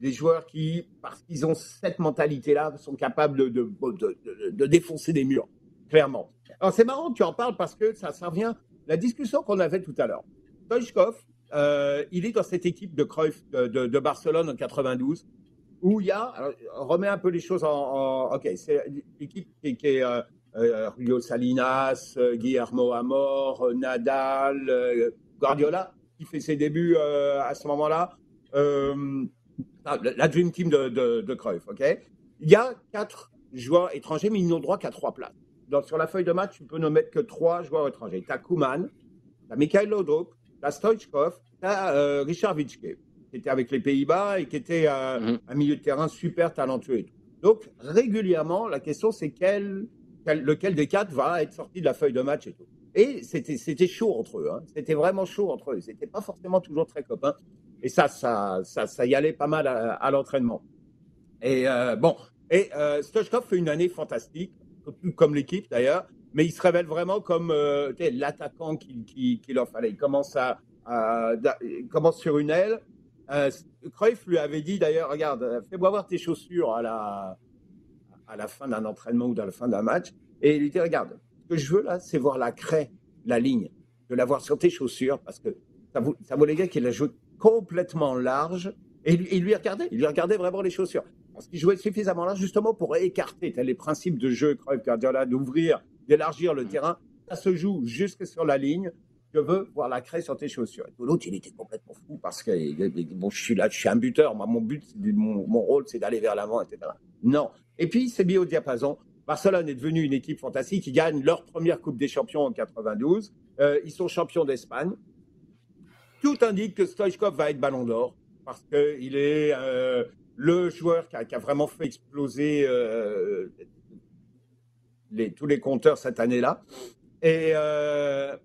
des joueurs qui, parce qu'ils ont cette mentalité-là, sont capables de, de, de, défoncer des murs, clairement. Alors c'est marrant que tu en parles parce que ça, ça revient la discussion qu'on avait tout à l'heure. Stoichkov, euh, il est dans cette équipe de Cruyff de, Barcelone en 92 où il y a, alors, remets un peu les choses en, ok, c'est l'équipe qui, est euh, euh, Salinas, Guillermo Amor, Nadal, Guardiola, qui fait ses débuts à ce moment-là. Ah, la Dream Team de, de, de ok Il y a quatre joueurs étrangers, mais ils n'ont droit qu'à trois places. Donc, sur la feuille de match, tu peux ne mettre que trois joueurs étrangers. Tu as Kuman, tu as Mikhail Lodrop, as Stoichkov, tu as Richard Witschke, qui était avec les Pays-Bas et qui était mhm. un milieu de terrain super talentueux et tout. Donc, régulièrement, la question, c'est quel, lequel des quatre va être sorti de la feuille de match et tout. Et c'était chaud entre eux. Hein. C'était vraiment chaud entre eux. C'était pas forcément toujours très copains. Et ça, ça, ça, ça y allait pas mal à, l'entraînement. Et euh, bon, et euh, Stochkov fait une année fantastique, comme l'équipe d'ailleurs, mais il se révèle vraiment comme euh, l'attaquant qu'il qui, qui leur fallait. Il commence, à, il commence sur une aile. Euh, Cruyff lui avait dit d'ailleurs, regarde, fais-moi voir tes chaussures à la, à la fin d'un entraînement ou à la fin d'un match. Et il lui dit, regarde, ce que je veux là, c'est voir la craie, la ligne, de l'avoir sur tes chaussures, parce que ça vaut, les gars qu'il la joue complètement large. Et il, lui regardait, il lui regardait vraiment les chaussures. Parce qu'il jouait suffisamment large justement pour écarter les principes de jeu, Cruyff d'ouvrir, d'élargir le terrain. Ça se joue jusque sur la ligne. Je veux voir la craie sur tes chaussures. L'autre, il était complètement fou parce que bon, je suis là, je suis un buteur. Moi, mon but, mon, rôle, c'est d'aller vers l'avant, etc. Non. Et puis, il s'est mis au diapason. Barcelone est devenu une équipe fantastique. Ils gagnent leur première Coupe des Champions en 92. Euh, ils sont champions d'Espagne. Tout indique que Stoichkov va être Ballon d'Or parce qu'il est euh, le joueur qui a, vraiment fait exploser euh, tous les compteurs cette année-là. Et à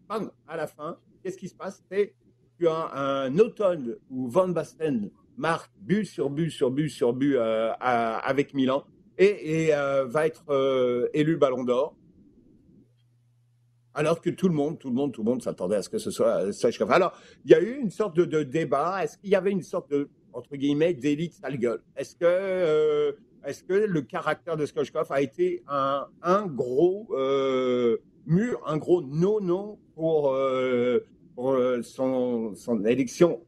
la fin, qu'est-ce qui se passe? C'est tu as un, automne où Van Basten marque but sur but sur but sur but avec Milan et, va être élu Ballon d'Or alors que tout le monde, tout le monde, tout le monde s'attendait à ce que ce soit Stoichkov. Alors, il y a eu une sorte de, débat. Est-ce qu'il y avait une sorte de, entre guillemets, d'élite sale gueule? Est-ce que, euh, est-ce que le caractère de Stoichkov a été un, gros euh, mur, un gros non-non pour, euh, pour son, son, élection,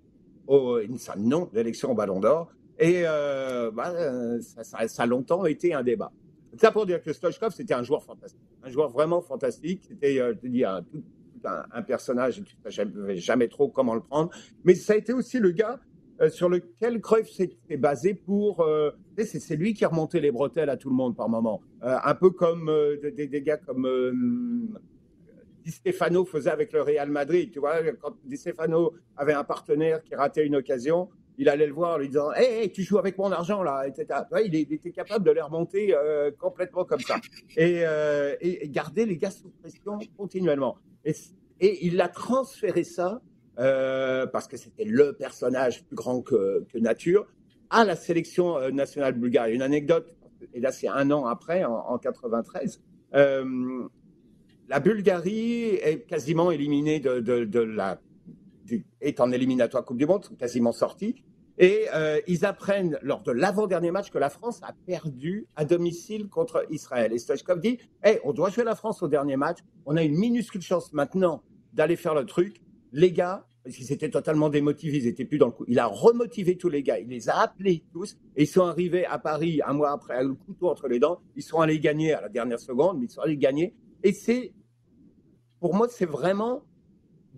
au, non-élection au Ballon d'Or Et bah, ça, ça, a longtemps été un débat. Ça pour dire que Stoichkov, c'était un joueur fantastique. Un joueur vraiment fantastique. C'était, euh, dis, un, un, personnage, tu ne savais jamais trop comment le prendre. Mais ça a été aussi le gars euh, sur lequel Cruyff s'est basé pour. Euh, c'est lui qui a remonté les bretelles à tout le monde par moment. un peu comme des, gars comme. Di Stefano faisait avec le Real Madrid, tu vois, quand Di Stefano avait un partenaire qui ratait une occasion, il allait le voir en lui disant Hé, tu joues avec mon argent là, etc. il, était capable de les remonter euh, complètement comme ça euh, et, garder les gars sous pression continuellement. Et, il a transféré ça euh, parce que c'était le personnage plus grand que, nature à la sélection nationale bulgare. Une anecdote, et là c'est un an après, en, en 93. la Bulgarie est quasiment éliminée de, la est en éliminatoire Coupe du Monde, quasiment sortis. Et euh, ils apprennent lors de l'avant-dernier match que la France a perdu à domicile contre Israël. Et Stoichkov dit hey, on doit jouer la France au dernier match. On a une minuscule chance maintenant d'aller faire le truc. Les gars, parce qu'ils étaient totalement démotivés, ils étaient plus dans le coup. Il a remotivé tous les gars. Il les a appelés tous et ils sont arrivés à Paris un mois après, avec le couteau entre les dents. Ils sont allés gagner à la dernière seconde, mais ils sont allés gagner. Et c'est, pour moi, c'est vraiment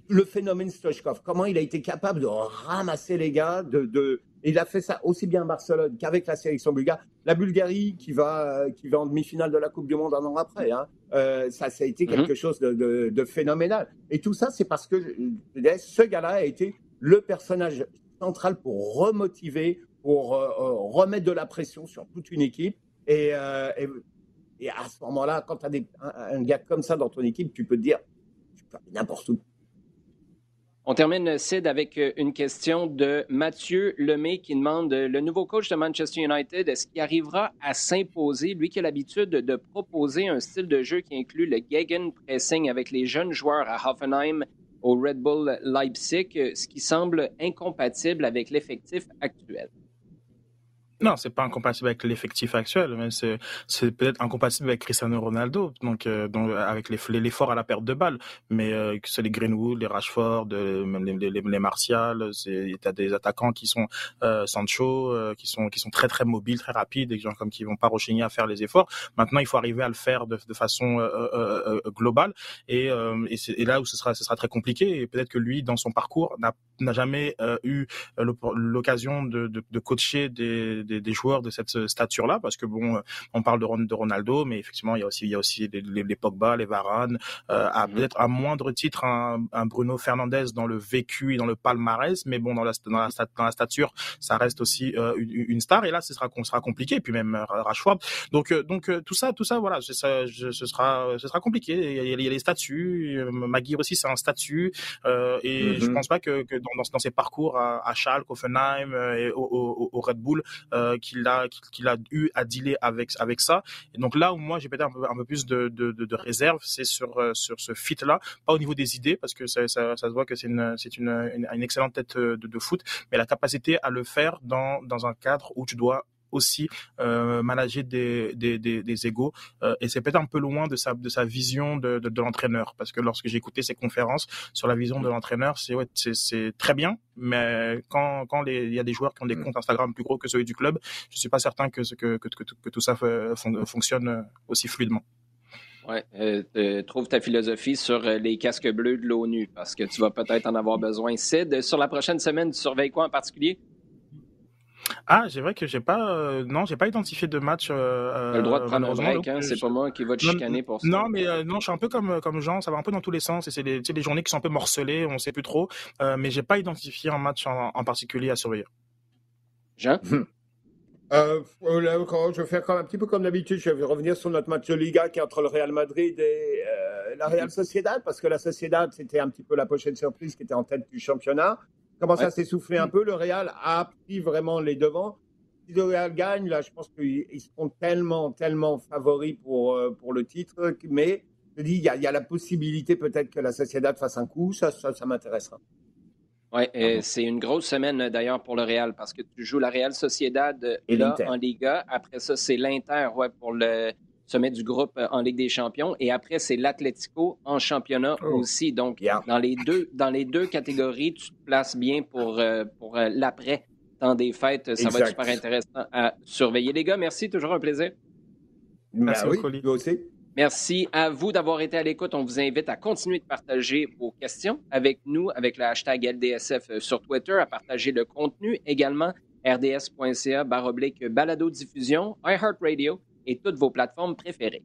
le phénomène Stoichkov, comment il a été capable de ramasser les gars, de, il a fait ça aussi bien à Barcelone qu'avec la sélection bulgare. La Bulgarie qui va, qui va en demi-finale de la Coupe du Monde un an après, hein, euh, ça, ça a été quelque mhm. chose de, phénoménal. Et tout ça, c'est parce que ce gars-là a été le personnage central pour remotiver, pour euh, euh, remettre de la pression sur toute une équipe. Et, et, à ce moment-là, quand tu as un, gars comme ça dans ton équipe, tu peux te dire, n'importe où. On termine, Sid, avec euh, une question de Mathieu Lemay qui demande euh, le nouveau coach de Manchester United, est-ce qu'il arrivera à s'imposer, lui qui a l'habitude de proposer un style de jeu qui inclut le Gegenpressing avec les jeunes joueurs à Hoffenheim au Red Bull Leipzig, euh, ce qui semble incompatible avec l'effectif actuel? Non, c'est pas incompatible avec l'effectif actuel, mais c'est peut-être incompatible avec Cristiano Ronaldo, donc euh, donc avec l'effort à la perte de balles. Mais euh, que c'est les Greenwood, les Rashford, euh, même les, les, les Martial, t'as des attaquants qui sont euh, Sancho, euh, qui sont qui sont très très mobiles, très rapides, des gens comme qui vont pas rechigner à faire les efforts. Maintenant, il faut arriver à le faire de, de façon globale, et et c'est là où ce sera ce sera très compliqué. Et peut-être que lui, dans son parcours, n'a n'a jamais eu l'occasion de, de, de coacher des des, joueurs de cette stature-là, parce que bon, on parle de, de Ronaldo, mais effectivement, il y a aussi, il y a aussi les, les, Pogba, les Varane, à mm-hmm. peut-être à moindre titre un, un, Bruno Fernandez dans le vécu et dans le palmarès, mais bon, dans la, dans la, dans la stature, ça reste aussi une, une, star. Et là, ce sera, sera compliqué. Et puis même Rashford. Donc, donc tout ça, tout ça, voilà, ce sera, ce sera compliqué. Il y a, il y a les statuts. Maguire aussi, c'est un statut. Euh, et mm-hmm. je pense pas que, que dans, dans, ses parcours à, à Schalke, Offenheim euh, et au, au, au, Red Bull, euh, qu'il a qu'il a eu à dealer avec avec ça. Et donc là où moi j'ai peut-être un peu, plus de, de, réserve, c'est sur euh, sur ce fit là, pas au niveau des idées parce que ça, ça, se voit que c'est une c'est une, une, excellente tête de, de foot, mais la capacité à le faire dans dans un cadre où tu dois aussi euh, manager des, des, des, des égaux. Euh, et c'est peut-être un peu loin de sa, de sa vision de, de, de l'entraîneur. Parce que lorsque écouté ses conférences sur la vision de l'entraîneur, c'est ouais, c'est très bien. Mais quand, quand il y a des joueurs qui ont des mm. comptes Instagram plus gros que celui du club, je suis pas certain que, que, que, que, que tout ça fonctionne aussi fluidement. Ouais, euh, trouve ta philosophie sur euh, les casques bleus de l'ONU parce que tu vas peut-être en avoir besoin. Sid, sur la prochaine semaine, tu surveilles quoi en particulier? Ah, c'est vrai que j'ai pas, euh, non, j'ai pas identifié de match. Euh, le droit de prendre un break, hein, c'est pas moi qui va te chicaner pour ça. Non, mais euh, non, je suis un peu comme comme Jean, ça va un peu dans tous les sens et c'est des, des journées qui sont un peu morcelées, on sait plus trop, euh, mais j'ai pas identifié un match en, en particulier à surveiller. Jean. Euh, je vais faire comme, un petit peu comme d'habitude. Je vais revenir sur notre match de Liga qui est entre le Real Madrid et euh, la Real Sociedad, parce que la Sociedad, c'était un petit peu la prochaine surprise qui était en tête du championnat commence à s'essouffler un peu? Le Real a pris vraiment les devants. Si le Real gagne, là, je pense qu'ils seront tellement, tellement favoris pour, euh, pour le titre. Mais je dis, il y a, y a la possibilité peut-être que la Sociedad fasse un coup. Ça, ça, ça m'intéressera. Oui, c'est une grosse semaine d'ailleurs pour le Real parce que tu joues la Real Sociedad là, en Liga. Après ça, c'est l'Inter ouais, pour le, sommet du groupe euh, en Ligue des Champions. Et après, c'est l'Atlético en championnat oh. aussi. Donc, dans, les deux, dans les deux catégories, tu te places bien pour, euh, pour euh, l'après temps des fêtes. Ça va être super intéressant à surveiller. Les gars, merci. Toujours un plaisir. Merci ben oui, aussi. Merci à vous d'avoir été à l'écoute. On vous invite à continuer de partager vos questions avec nous, avec le hashtag LDSF sur Twitter, à partager le contenu également rds.ca baroblique balado diffusion iHeartRadio et toutes vos plateformes préférées.